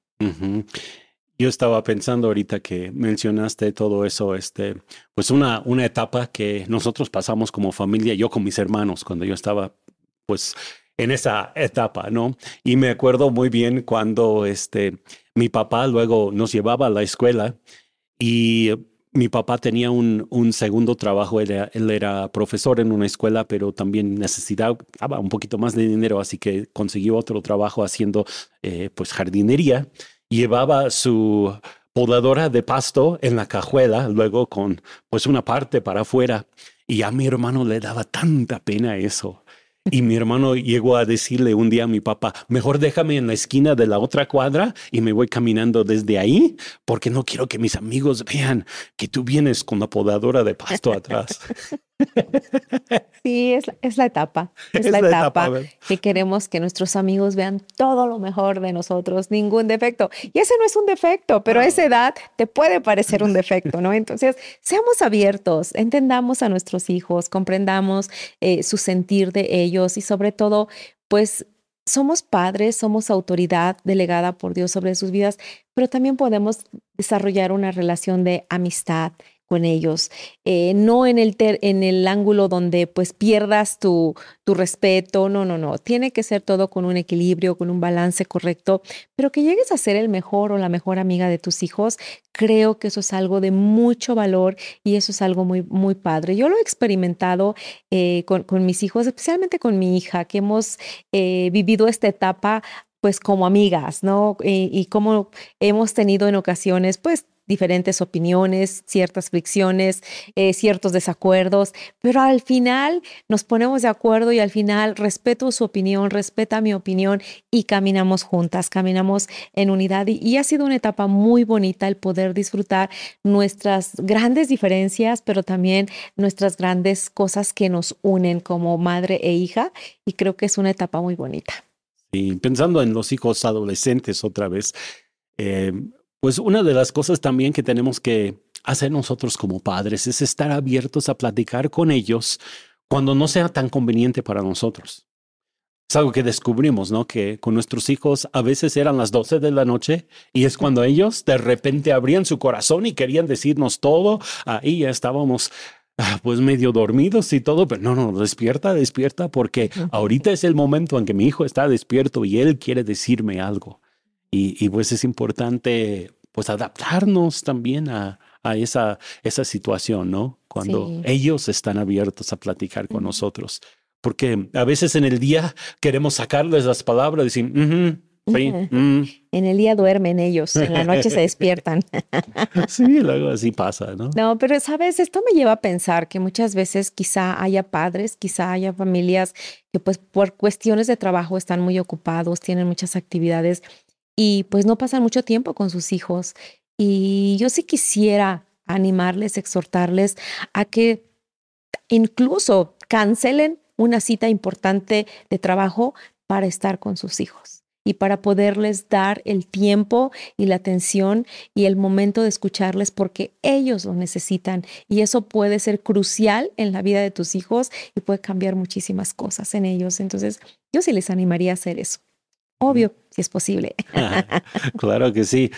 Yo estaba pensando ahorita que mencionaste todo eso, este, pues una, una etapa que nosotros pasamos como familia, yo con mis hermanos, cuando yo estaba, pues en esa etapa, ¿no? Y me acuerdo muy bien cuando este, mi papá luego nos llevaba a la escuela y mi papá tenía un, un segundo trabajo, él era, profesor en una escuela, pero también necesitaba un poquito más de dinero, así que consiguió otro trabajo haciendo eh, pues jardinería. Llevaba su podadora de pasto en la cajuela, luego con pues una parte para afuera. Y a mi hermano le daba tanta pena eso. Y mi hermano llegó a decirle un día a mi papá, mejor déjame en la esquina de la otra cuadra y me voy caminando desde ahí porque no quiero que mis amigos vean que tú vienes con la podadora de pasto atrás. Sí, es, es la etapa, es, la, etapa, que queremos que nuestros amigos vean todo lo mejor de nosotros, ningún defecto. Y ese no es un defecto, pero a esa edad te puede parecer un defecto, ¿no? Entonces, seamos abiertos, entendamos a nuestros hijos, comprendamos eh, su sentir de ellos y sobre todo, pues somos padres, somos autoridad delegada por Dios sobre sus vidas, pero también podemos desarrollar una relación de amistad, con ellos, eh, no en el, en el ángulo donde pues pierdas tu, tu respeto, no, no, no, tiene que ser todo con un equilibrio, con un balance correcto, pero que llegues a ser el mejor o la mejor amiga de tus hijos, creo que eso es algo de mucho valor y eso es algo muy, muy padre. Yo lo he experimentado eh, con, mis hijos, especialmente con mi hija, que hemos eh, vivido esta etapa pues como amigas, ¿no? y como hemos tenido en ocasiones, pues diferentes opiniones, ciertas fricciones, eh, ciertos desacuerdos, pero al final nos ponemos de acuerdo y al final respeto su opinión, respeta mi opinión y caminamos juntas, caminamos en unidad y, ha sido una etapa muy bonita el poder disfrutar nuestras grandes diferencias, pero también nuestras grandes cosas que nos unen como madre e hija y creo que es una etapa muy bonita. Y pensando en los hijos adolescentes otra vez, eh, pues una de las cosas también que tenemos que hacer nosotros como padres es estar abiertos a platicar con ellos cuando no sea tan conveniente para nosotros. Es algo que descubrimos, ¿no? Que con nuestros hijos a veces eran las 12 de la noche y es cuando ellos de repente abrían su corazón y querían decirnos todo. Ahí ya estábamos ah, pues medio dormidos y todo, pero no, no, despierta, despierta, porque ahorita es el momento en que mi hijo está despierto y él quiere decirme algo. Y, pues es importante pues adaptarnos también a, a esa, esa situación, ¿no? Cuando ellos están abiertos a platicar con nosotros. Porque a veces en el día queremos sacarles las palabras y decir, Mm. En el día duermen ellos, en la noche se despiertan. sí, luego así pasa, ¿no? No, pero sabes, esto me lleva a pensar que muchas veces quizá haya padres, quizá haya familias que pues por cuestiones de trabajo están muy ocupados, tienen muchas actividades y pues no pasan mucho tiempo con sus hijos. Y yo sí quisiera animarles, exhortarles a que incluso cancelen una cita importante de trabajo para estar con sus hijos y para poderles dar el tiempo y la atención y el momento de escucharles porque ellos lo necesitan y eso puede ser crucial en la vida de tus hijos y puede cambiar muchísimas cosas en ellos. Entonces, yo sí les animaría a hacer eso. Obvio, si es posible. claro que sí.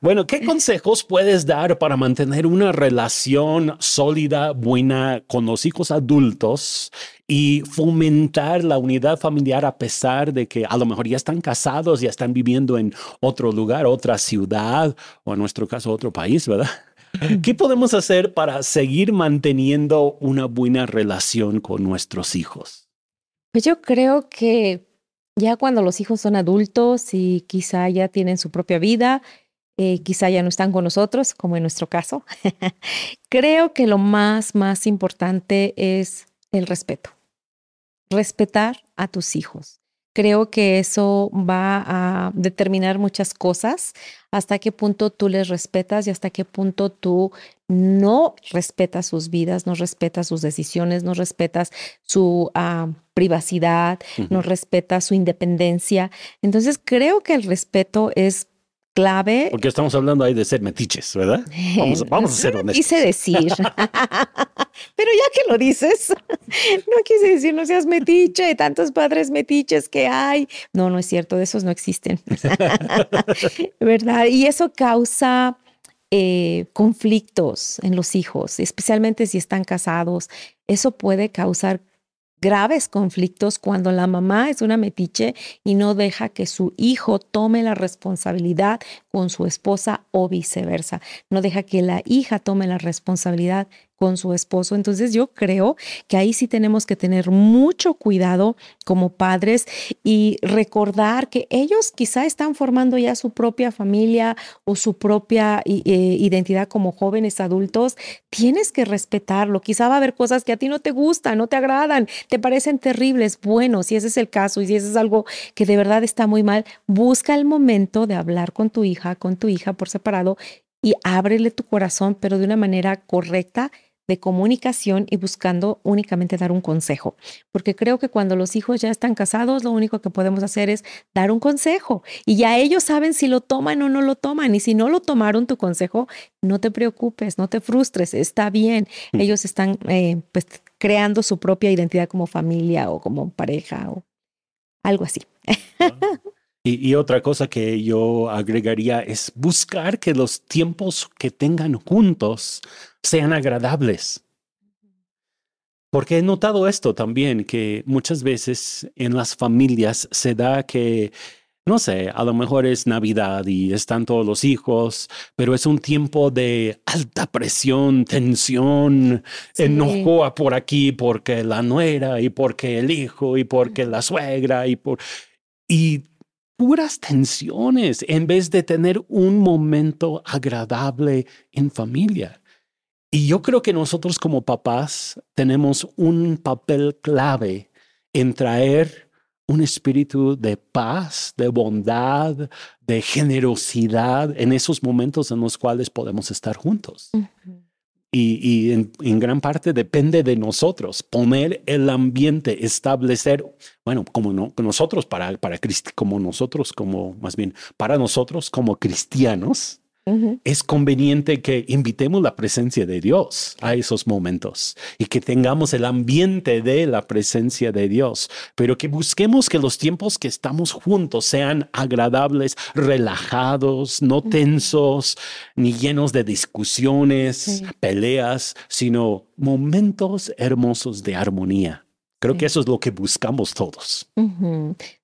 Bueno, ¿qué consejos puedes dar para mantener una relación sólida, buena con los hijos adultos y fomentar la unidad familiar a pesar de que a lo mejor ya están casados, ya están viviendo en otro lugar, otra ciudad o en nuestro caso otro país, ¿verdad? ¿Qué podemos hacer para seguir manteniendo una buena relación con nuestros hijos? Pues yo creo que ya cuando los hijos son adultos y quizá ya tienen su propia vida, eh, quizá ya no están con nosotros, como en nuestro caso, creo que lo más, más importante es el respeto. Respetar a tus hijos. Creo que eso va a determinar muchas cosas, hasta qué punto tú les respetas y hasta qué punto tú no respetas sus vidas, no respetas sus decisiones, no respetas su ah, privacidad, no respetas su independencia. Entonces creo que el respeto es clave. Porque estamos hablando ahí de ser metiches, ¿verdad? Vamos, vamos a ser honestos. Quise decir. Pero ya que lo dices, no quise decir no seas metiche, tantos padres metiches que hay. No, no es cierto, de esos no existen. ¿Verdad? Y eso causa eh, conflictos en los hijos, especialmente si están casados. Eso puede causar graves conflictos cuando la mamá es una metiche y no deja que su hijo tome la responsabilidad con su esposa o viceversa. No deja que la hija tome la responsabilidad con su esposo. Entonces yo creo que ahí sí tenemos que tener mucho cuidado como padres y recordar que ellos quizá están formando ya su propia familia o su propia eh, identidad como jóvenes adultos. Tienes que respetarlo. Quizá va a haber cosas que a ti no te gustan, no te agradan, te parecen terribles. Bueno, si ese es el caso y si ese es algo que de verdad está muy mal, busca el momento de hablar con tu hija, con tu hija por separado y ábrele tu corazón, pero de una manera correcta de comunicación y buscando únicamente dar un consejo. Porque creo que cuando los hijos ya están casados, lo único que podemos hacer es dar un consejo. Y ya ellos saben si lo toman o no lo toman. Y si no lo tomaron tu consejo, no te preocupes, no te frustres, está bien. Mm. Ellos están eh, pues creando su propia identidad como familia o como pareja o algo así. Y, otra cosa que yo agregaría es buscar que los tiempos que tengan juntos sean agradables. Porque he notado esto también, que muchas veces en las familias se da que, no sé, a lo mejor es Navidad y están todos los hijos, pero es un tiempo de alta presión, tensión, enojo por aquí porque la nuera y porque el hijo y porque la suegra y por... Y puras tensiones en vez de tener un momento agradable en familia. Y yo creo que nosotros como papás tenemos un papel clave en traer un espíritu de paz, de bondad, de generosidad en esos momentos en los cuales podemos estar juntos y, en, gran parte depende de nosotros, poner el ambiente, establecer, bueno, como no, nosotros, para, para como nosotros, como más bien, para nosotros como cristianos, es conveniente que invitemos la presencia de Dios a esos momentos y que tengamos el ambiente de la presencia de Dios, pero que busquemos que los tiempos que estamos juntos sean agradables, relajados, no tensos, ni llenos de discusiones, peleas, sino momentos hermosos de armonía. Creo que eso es lo que buscamos todos.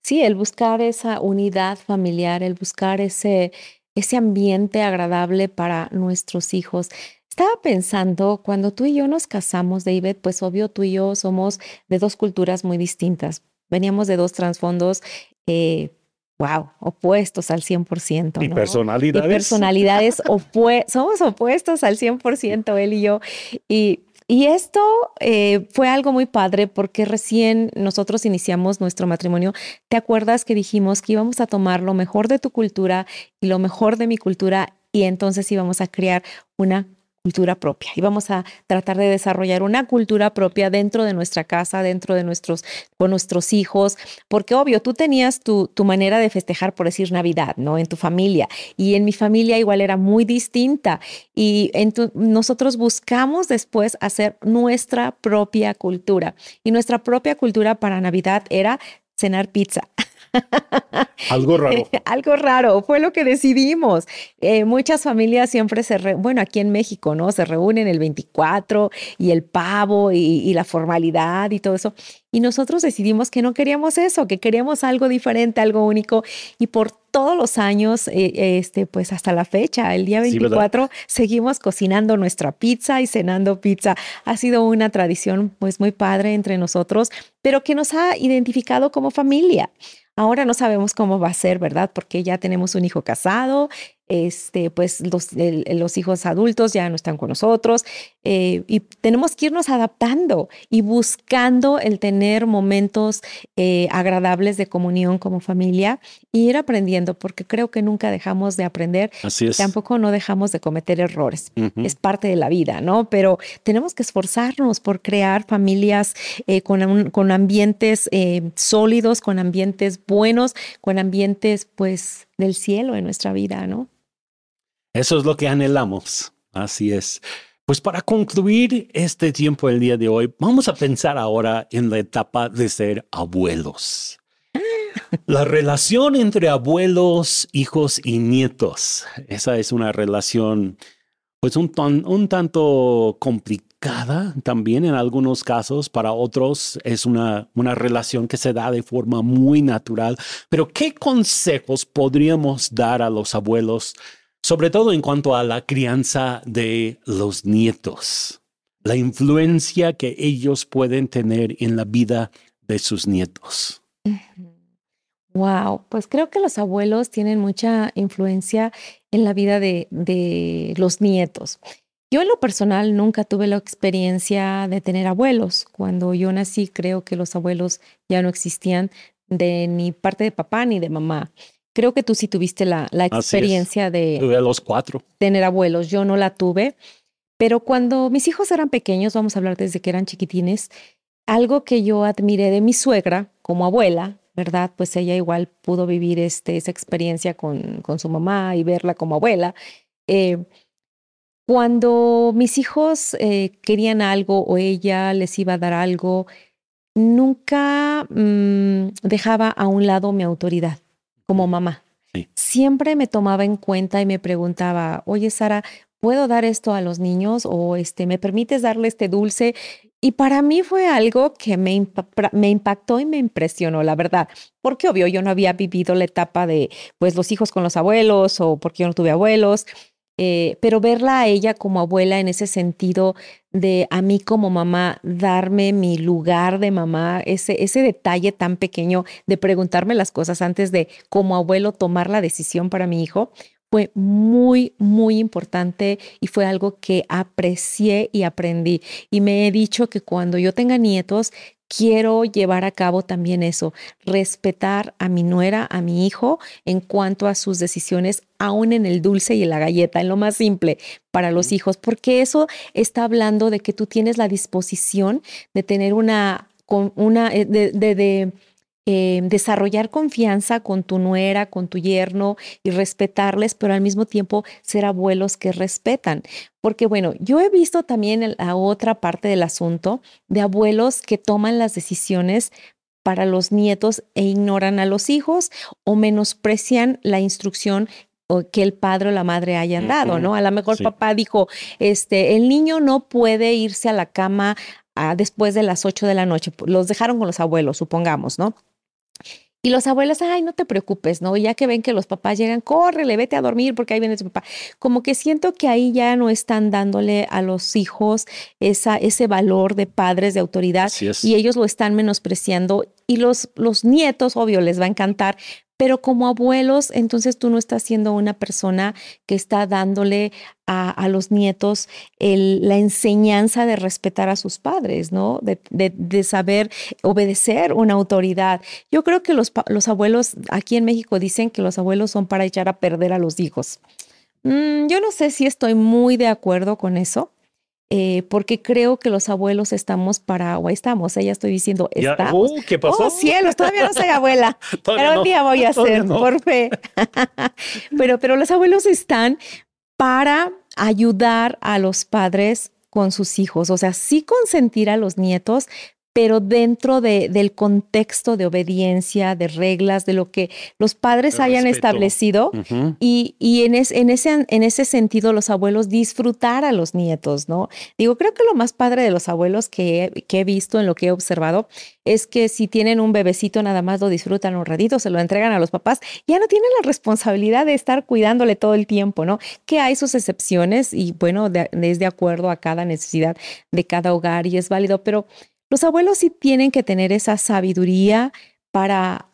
Sí, el buscar esa unidad familiar, el buscar ese, ese ambiente agradable para nuestros hijos. Estaba pensando, cuando tú y yo nos casamos, David, pues obvio tú y yo somos de dos culturas muy distintas. Veníamos de dos trasfondos eh, wow, opuestos al 100%. Y personalidades. Y personalidades somos opuestos al 100%, él y yo. Y, y esto eh, fue algo muy padre porque recién nosotros iniciamos nuestro matrimonio. ¿Te acuerdas que dijimos que íbamos a tomar lo mejor de tu cultura y lo mejor de mi cultura y entonces íbamos a crear una cultura propia y vamos a tratar de desarrollar una cultura propia dentro de nuestra casa, dentro de nuestros, con nuestros hijos, porque obvio, tú tenías tu, tu manera de festejar, por decir Navidad, ¿no? En tu familia y en mi familia igual era muy distinta y nosotros buscamos después hacer nuestra propia cultura y nuestra propia cultura para Navidad era cenar pizza. Algo raro. Algo raro, fue lo que decidimos. Eh, muchas familias siempre se, bueno, aquí en México, ¿no? Se reúnen el 24 y el pavo y, la formalidad y todo eso. Y nosotros decidimos que no queríamos eso, que queríamos algo diferente, algo único. Y por todos los años, eh, este, pues hasta la fecha, el día 24, seguimos cocinando nuestra pizza y cenando pizza. Ha sido una tradición pues muy padre entre nosotros, pero que nos ha identificado como familia. Ahora no sabemos cómo va a ser, ¿verdad? Porque ya tenemos un hijo casado, este, pues los, los hijos adultos ya no están con nosotros eh, y tenemos que irnos adaptando y buscando el tener momentos eh, agradables de comunión como familia e ir aprendiendo, porque creo que nunca dejamos de aprender. Así es. Tampoco no dejamos de cometer errores. Es parte de la vida, ¿no? Pero tenemos que esforzarnos por crear familias eh, con, con ambientes sólidos, con ambientes buenos, con ambientes, pues, del cielo en nuestra vida, ¿no? Eso es lo que anhelamos. Así es. Pues para concluir este tiempo el día de hoy, vamos a pensar ahora en la etapa de ser abuelos. La relación entre abuelos, hijos y nietos. Esa es una relación, pues un, un tanto complicada también en algunos casos. Para otros es una, una relación que se da de forma muy natural. Pero ¿qué consejos podríamos dar a los abuelos sobre todo en cuanto a la crianza de los nietos, la influencia que ellos pueden tener en la vida de sus nietos. Wow, pues creo que los abuelos tienen mucha influencia en la vida de, de los nietos. Yo en lo personal nunca tuve la experiencia de tener abuelos. Cuando yo nací creo que los abuelos ya no existían de ni parte de papá ni de mamá. Creo que tú sí tuviste la, experiencia de los cuatro. tener abuelos. Yo no la tuve, pero cuando mis hijos eran pequeños, vamos a hablar desde que eran chiquitines, algo que yo admiré de mi suegra como abuela, ¿verdad? Pues ella igual pudo vivir este, esa experiencia con, con su mamá y verla como abuela. Eh, cuando mis hijos eh, querían algo o ella les iba a dar algo, nunca mm, dejaba a un lado mi autoridad como mamá. Siempre me tomaba en cuenta y me preguntaba, oye Sara, ¿puedo dar esto a los niños o este, me permites darle este dulce? Y para mí fue algo que me, me impactó y me impresionó, la verdad, porque obvio yo no había vivido la etapa de pues los hijos con los abuelos o porque yo no tuve abuelos. Eh, pero verla a ella como abuela en ese sentido de a mí como mamá darme mi lugar de mamá, ese, ese detalle tan pequeño de preguntarme las cosas antes de como abuelo tomar la decisión para mi hijo, fue muy, muy importante y fue algo que aprecié y aprendí. Y me he dicho que cuando yo tenga nietos, quiero llevar a cabo también eso, respetar a mi nuera, a mi hijo en cuanto a sus decisiones, aún en el dulce y en la galleta, en lo más simple para los hijos, porque eso está hablando de que tú tienes la disposición de tener una, una eh, de, de eh, desarrollar confianza con tu nuera, con tu yerno y respetarles, pero al mismo tiempo ser abuelos que respetan. Porque bueno, yo he visto también la otra parte del asunto de abuelos que toman las decisiones para los nietos e ignoran a los hijos o menosprecian la instrucción que el padre o la madre hayan dado, ¿no? A lo mejor papá dijo, este, el niño no puede irse a la cama ah, después de las 8 de la noche. Los dejaron con los abuelos, supongamos, ¿no? Y los abuelos, ay, no te preocupes, ¿no? Ya que ven que los papás llegan, córrele, vete a dormir porque ahí viene tu papá. Como que siento que ahí ya no están dándole a los hijos esa, ese valor de padres, de autoridad, y ellos lo están menospreciando. Y los, los nietos, obvio, les va a encantar, pero como abuelos, entonces tú no estás siendo una persona que está dándole a, los nietos la enseñanza de respetar a sus padres, ¿no? De, saber obedecer una autoridad. Yo creo que los, los, abuelos aquí en México dicen que los abuelos son para echar a perder a los hijos. Mm, yo no sé si estoy muy de acuerdo con eso. Eh, porque creo que los abuelos estamos para, o estamos, ella estoy diciendo, estamos. Uh, ¿Qué pasó? Oh, cielos, todavía no soy abuela, pero un día voy a ser, por fe. pero, pero los abuelos están para ayudar a los padres con sus hijos, o sea, sí consentir a los nietos, pero dentro de, del contexto de obediencia, de reglas, de lo que los padres hayan establecido y, y en, en, ese, en ese sentido los abuelos disfrutar a los nietos, ¿no? Digo, creo que lo más padre de los abuelos que, que he visto, en lo que he observado, es que si tienen un bebecito, nada más lo disfrutan un ratito, se lo entregan a los papás, ya no tienen la responsabilidad de estar cuidándole todo el tiempo, ¿no? Que hay sus excepciones y bueno, es de acuerdo a cada necesidad de cada hogar y es válido, pero los abuelos sí tienen que tener esa sabiduría para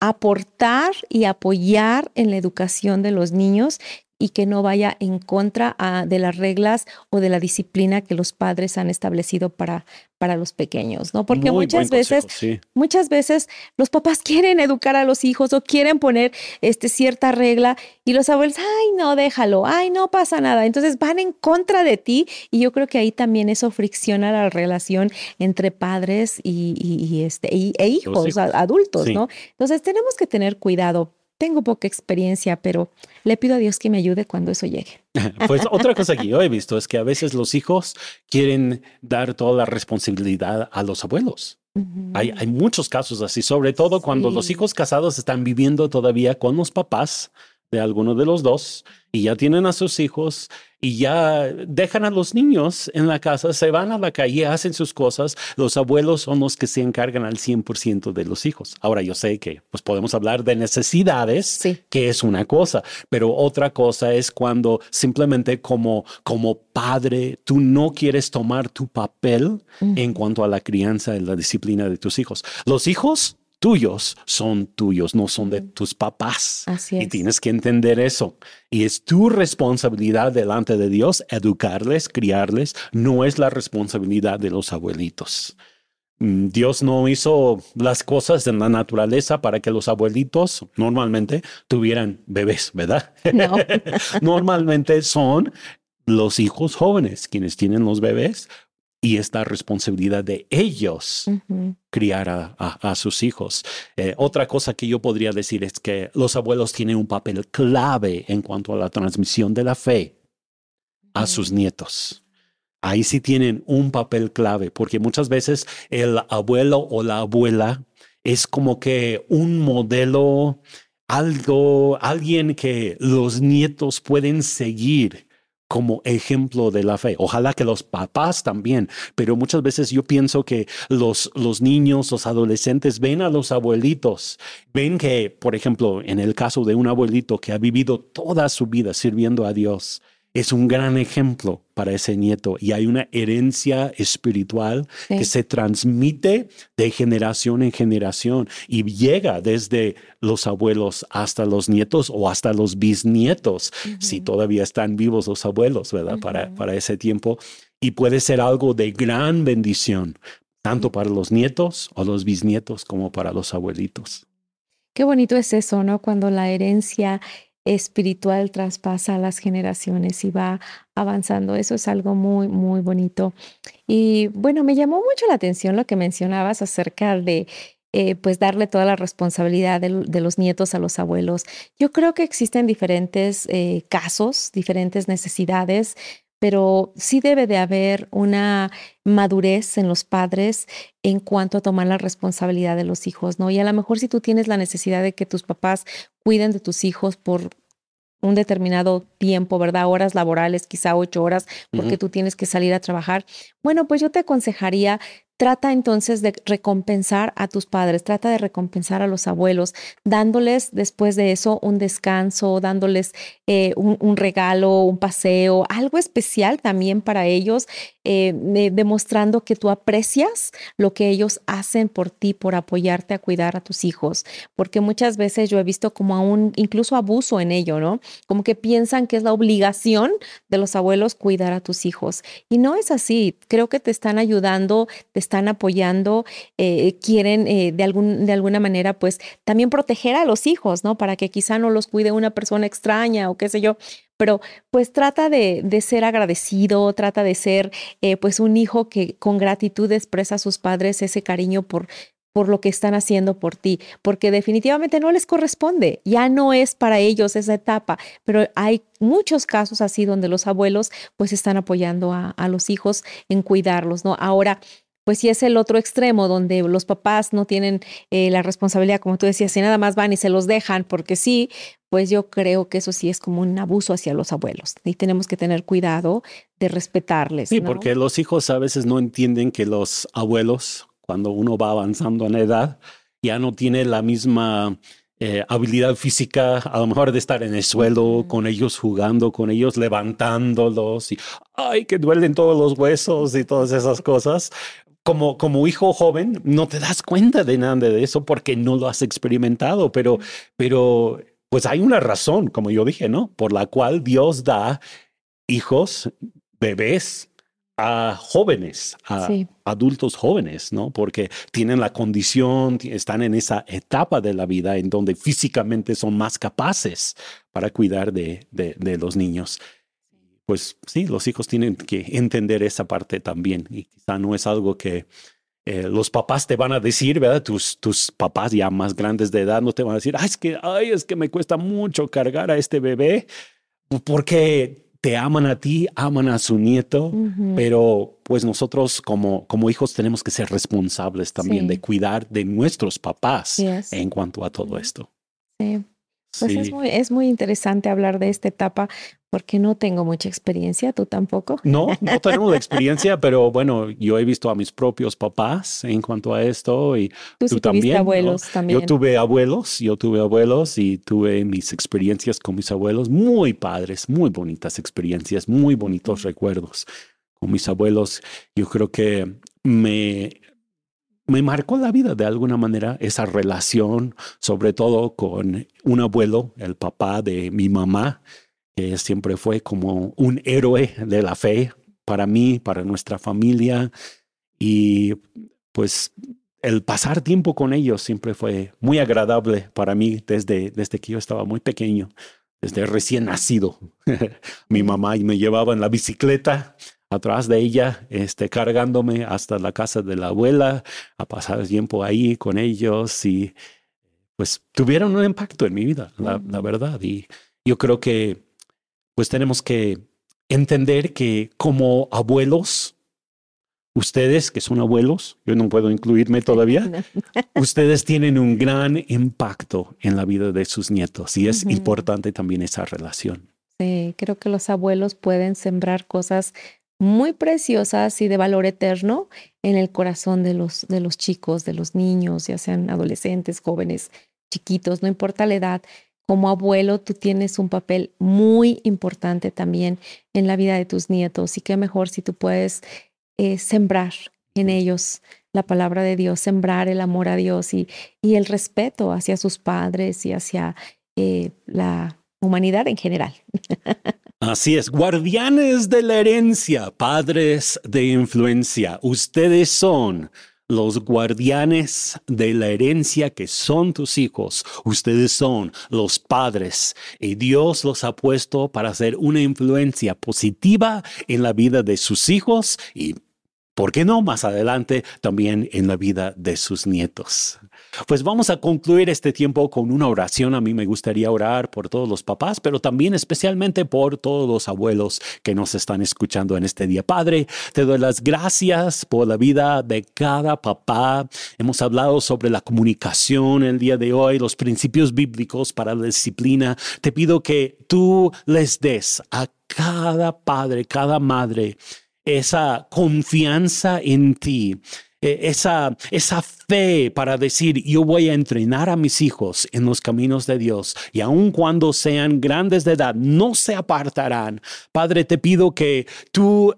aportar y apoyar en la educación de los niños y que no vaya en contra ah, de las reglas o de la disciplina que los padres han establecido para, para los pequeños, ¿no? Porque muchas veces, muchas veces los papás quieren educar a los hijos o quieren poner este, cierta regla y los abuelos, ay, no, déjalo, ay, no pasa nada. Entonces van en contra de ti y yo creo que ahí también eso fricciona la relación entre padres y, este, e hijos, adultos, ¿no? Entonces tenemos que tener cuidado tengo poca experiencia, pero le pido a Dios que me ayude cuando eso llegue. pues otra cosa que yo he visto es que a veces los hijos quieren dar toda la responsabilidad a los abuelos. hay, hay, muchos casos así, sobre todo cuando los hijos casados están viviendo todavía con los papás de alguno de los dos y ya tienen a sus hijos y ya dejan a los niños en la casa, se van a la calle, hacen sus cosas. Los abuelos son los que se encargan al 100% de los hijos. Ahora yo sé que pues podemos hablar de necesidades, que es una cosa, pero otra cosa es cuando simplemente como, como padre tú no quieres tomar tu papel en cuanto a la crianza y la disciplina de tus hijos. Los hijos tuyos son tuyos, no son de tus papás. Así es. Y tienes que entender eso. Y es tu responsabilidad delante de Dios educarles, criarles, no es la responsabilidad de los abuelitos. Mm, Dios no hizo las cosas en la naturaleza para que los abuelitos normalmente tuvieran bebés, ¿verdad? No. normalmente son los hijos jóvenes quienes tienen los bebés y esta responsabilidad de ellos criar a, sus hijos. Eh, otra cosa que yo podría decir es que los abuelos tienen un papel clave en cuanto a la transmisión de la fe a sus nietos. Ahí sí tienen un papel clave, porque muchas veces el abuelo o la abuela es como que un modelo, algo, alguien que los nietos pueden seguir como ejemplo de la fe. Ojalá que los papás también, pero muchas veces yo pienso que los, los niños, los adolescentes ven a los abuelitos, ven que, por ejemplo, en el caso de un abuelito que ha vivido toda su vida sirviendo a Dios, es un gran ejemplo para ese nieto y hay una herencia espiritual que se transmite de generación en generación y llega desde los abuelos hasta los nietos o hasta los bisnietos, si todavía están vivos los abuelos, ¿verdad? para, para ese tiempo. Y puede ser algo de gran bendición, tanto para los nietos o los bisnietos como para los abuelitos. Qué bonito es eso, ¿no? Cuando la herencia espiritual traspasa las generaciones y va avanzando. Eso es algo muy, muy bonito. Y bueno, me llamó mucho la atención lo que mencionabas acerca de eh, pues darle toda la responsabilidad de, los nietos a los abuelos. Yo creo que existen diferentes eh, casos, diferentes necesidades, pero sí debe de haber una madurez en los padres en cuanto a tomar la responsabilidad de los hijos, ¿no? Y a lo mejor si tú tienes la necesidad de que tus papás cuiden de tus hijos por un determinado tiempo, ¿verdad? Horas laborales, quizá ocho horas, porque tú tienes que salir a trabajar. Bueno, pues yo te aconsejaría trata entonces de recompensar a tus padres, trata de recompensar a los abuelos, dándoles después de eso un descanso, dándoles eh, un, regalo, un paseo, algo especial también para ellos, eh, demostrando que tú aprecias lo que ellos hacen por ti, por apoyarte a cuidar a tus hijos, porque muchas veces yo he visto como aún incluso abuso en ello, ¿no? Como que piensan que es la obligación de los abuelos cuidar a tus hijos. Y no es así, creo que te están ayudando, te están apoyando, eh, quieren eh, de, algún, de alguna manera pues también proteger a los hijos, ¿no? Para que quizá no los cuide una persona extraña o qué sé yo, pero pues trata de, ser agradecido, trata de ser eh, pues un hijo que con gratitud expresa a sus padres ese cariño por por lo que están haciendo por ti, porque definitivamente no les corresponde, ya no es para ellos esa etapa, pero hay muchos casos así donde los abuelos pues están apoyando a, los hijos en cuidarlos, ¿no? Ahora, pues si es el otro extremo donde los papás no tienen eh, la responsabilidad, como tú decías, y nada más van y se los dejan porque sí, pues yo creo que eso sí es como un abuso hacia los abuelos y tenemos que tener cuidado de respetarles. Sí, porque los hijos a veces no entienden que los abuelos cuando uno va avanzando en edad, ya no tiene la misma eh, habilidad física, a lo mejor de estar en el suelo con ellos, jugando con ellos, levantándolos y, ay, que duelen todos los huesos y todas esas cosas. Como, como hijo joven, no te das cuenta de nada de eso porque no lo has experimentado, pero, pero pues hay una razón, como yo dije, ¿no? Por la cual Dios da hijos, bebés, a jóvenes, a adultos jóvenes, ¿no? Porque tienen la condición, están en esa etapa de la vida en donde físicamente son más capaces para cuidar de, de, los niños. Pues sí, los hijos tienen que entender esa parte también y quizá no es algo que eh, los papás te van a decir, ¿verdad? Tus, tus papás ya más grandes de edad no te van a decir, ay, es que, ay, es que me cuesta mucho cargar a este bebé porque te aman a ti, aman a su nieto, pero pues nosotros como, como hijos tenemos que ser responsables también de cuidar de nuestros papás en cuanto a todo esto. Sí. Pues es, muy, es muy interesante hablar de esta etapa porque no tengo mucha experiencia, tú tampoco. No, no tenemos la experiencia, pero bueno, yo he visto a mis propios papás en cuanto a esto y tú, también. abuelos también. Yo tuve abuelos, yo tuve abuelos y tuve mis experiencias con mis abuelos muy padres, muy bonitas experiencias, muy bonitos recuerdos con mis abuelos. Yo creo que me me marcó la vida de alguna manera esa relación, sobre todo con un abuelo, el papá de mi mamá, que siempre fue como un héroe de la fe para mí, para nuestra familia. Y pues el pasar tiempo con ellos siempre fue muy agradable para mí desde, desde que yo estaba muy pequeño, desde recién nacido. mi mamá me llevaba en la bicicleta atrás de ella, este, cargándome hasta la casa de la abuela, a pasar tiempo ahí con ellos y pues tuvieron un impacto en mi vida, la, la verdad. Y yo creo que pues tenemos que entender que como abuelos, ustedes que son abuelos, yo no puedo incluirme todavía, ustedes tienen un gran impacto en la vida de sus nietos y es importante también esa relación. Sí, creo que los abuelos pueden sembrar cosas muy preciosas y de valor eterno en el corazón de los, de los chicos, de los niños, ya sean adolescentes, jóvenes, chiquitos, no importa la edad como abuelo tú tienes un papel muy importante también en la vida de tus nietos y qué mejor si tú puedes eh, sembrar en ellos la palabra de Dios, sembrar el amor a Dios y, y el respeto hacia sus padres y hacia eh, la humanidad en general. Así es, guardianes de la herencia, padres de influencia, ustedes son los guardianes de la herencia que son tus hijos. Ustedes son los padres y Dios los ha puesto para hacer una influencia positiva en la vida de sus hijos y ¿Por qué no? Más adelante también en la vida de sus nietos. Pues vamos a concluir este tiempo con una oración. A mí me gustaría orar por todos los papás, pero también especialmente por todos los abuelos que nos están escuchando en este día. Padre, te doy las gracias por la vida de cada papá. Hemos hablado sobre la comunicación el día de hoy, los principios bíblicos para la disciplina. Te pido que tú les des a cada padre, cada madre, esa confianza en ti, eh, esa, esa fe para decir, yo voy a entrenar a mis hijos en los caminos de Dios y aun cuando sean grandes de edad, no se apartarán. Padre, te pido que tú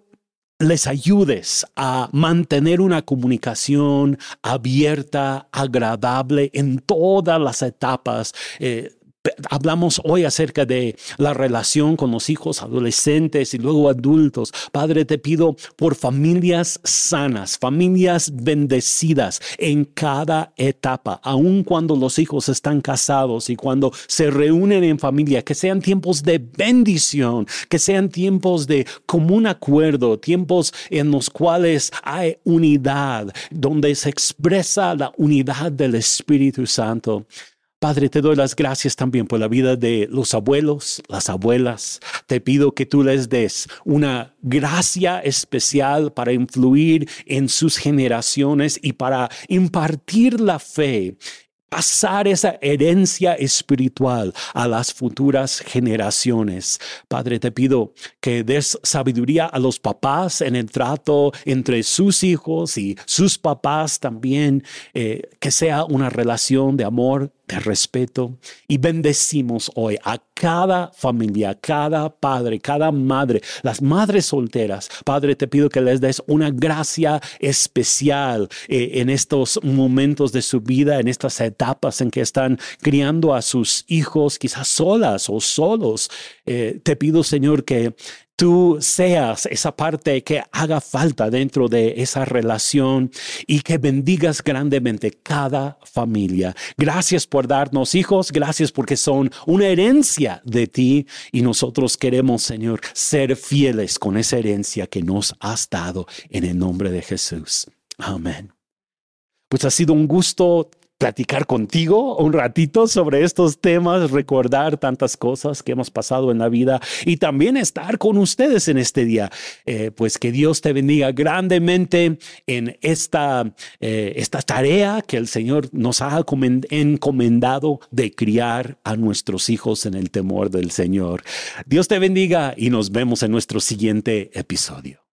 les ayudes a mantener una comunicación abierta, agradable en todas las etapas. Eh, Hablamos hoy acerca de la relación con los hijos adolescentes y luego adultos. Padre, te pido por familias sanas, familias bendecidas en cada etapa, aun cuando los hijos están casados y cuando se reúnen en familia, que sean tiempos de bendición, que sean tiempos de común acuerdo, tiempos en los cuales hay unidad, donde se expresa la unidad del Espíritu Santo. Padre, te doy las gracias también por la vida de los abuelos, las abuelas. Te pido que tú les des una gracia especial para influir en sus generaciones y para impartir la fe pasar esa herencia espiritual a las futuras generaciones. Padre, te pido que des sabiduría a los papás en el trato entre sus hijos y sus papás también, eh, que sea una relación de amor de respeto y bendecimos hoy a cada familia, cada padre, cada madre, las madres solteras. Padre, te pido que les des una gracia especial eh, en estos momentos de su vida, en estas etapas en que están criando a sus hijos, quizás solas o solos. Eh, te pido, Señor, que tú seas esa parte que haga falta dentro de esa relación y que bendigas grandemente cada familia. Gracias por darnos hijos, gracias porque son una herencia de ti y nosotros queremos, Señor, ser fieles con esa herencia que nos has dado en el nombre de Jesús. Amén. Pues ha sido un gusto platicar contigo un ratito sobre estos temas, recordar tantas cosas que hemos pasado en la vida y también estar con ustedes en este día. Eh, pues que Dios te bendiga grandemente en esta, eh, esta tarea que el Señor nos ha encomendado de criar a nuestros hijos en el temor del Señor. Dios te bendiga y nos vemos en nuestro siguiente episodio.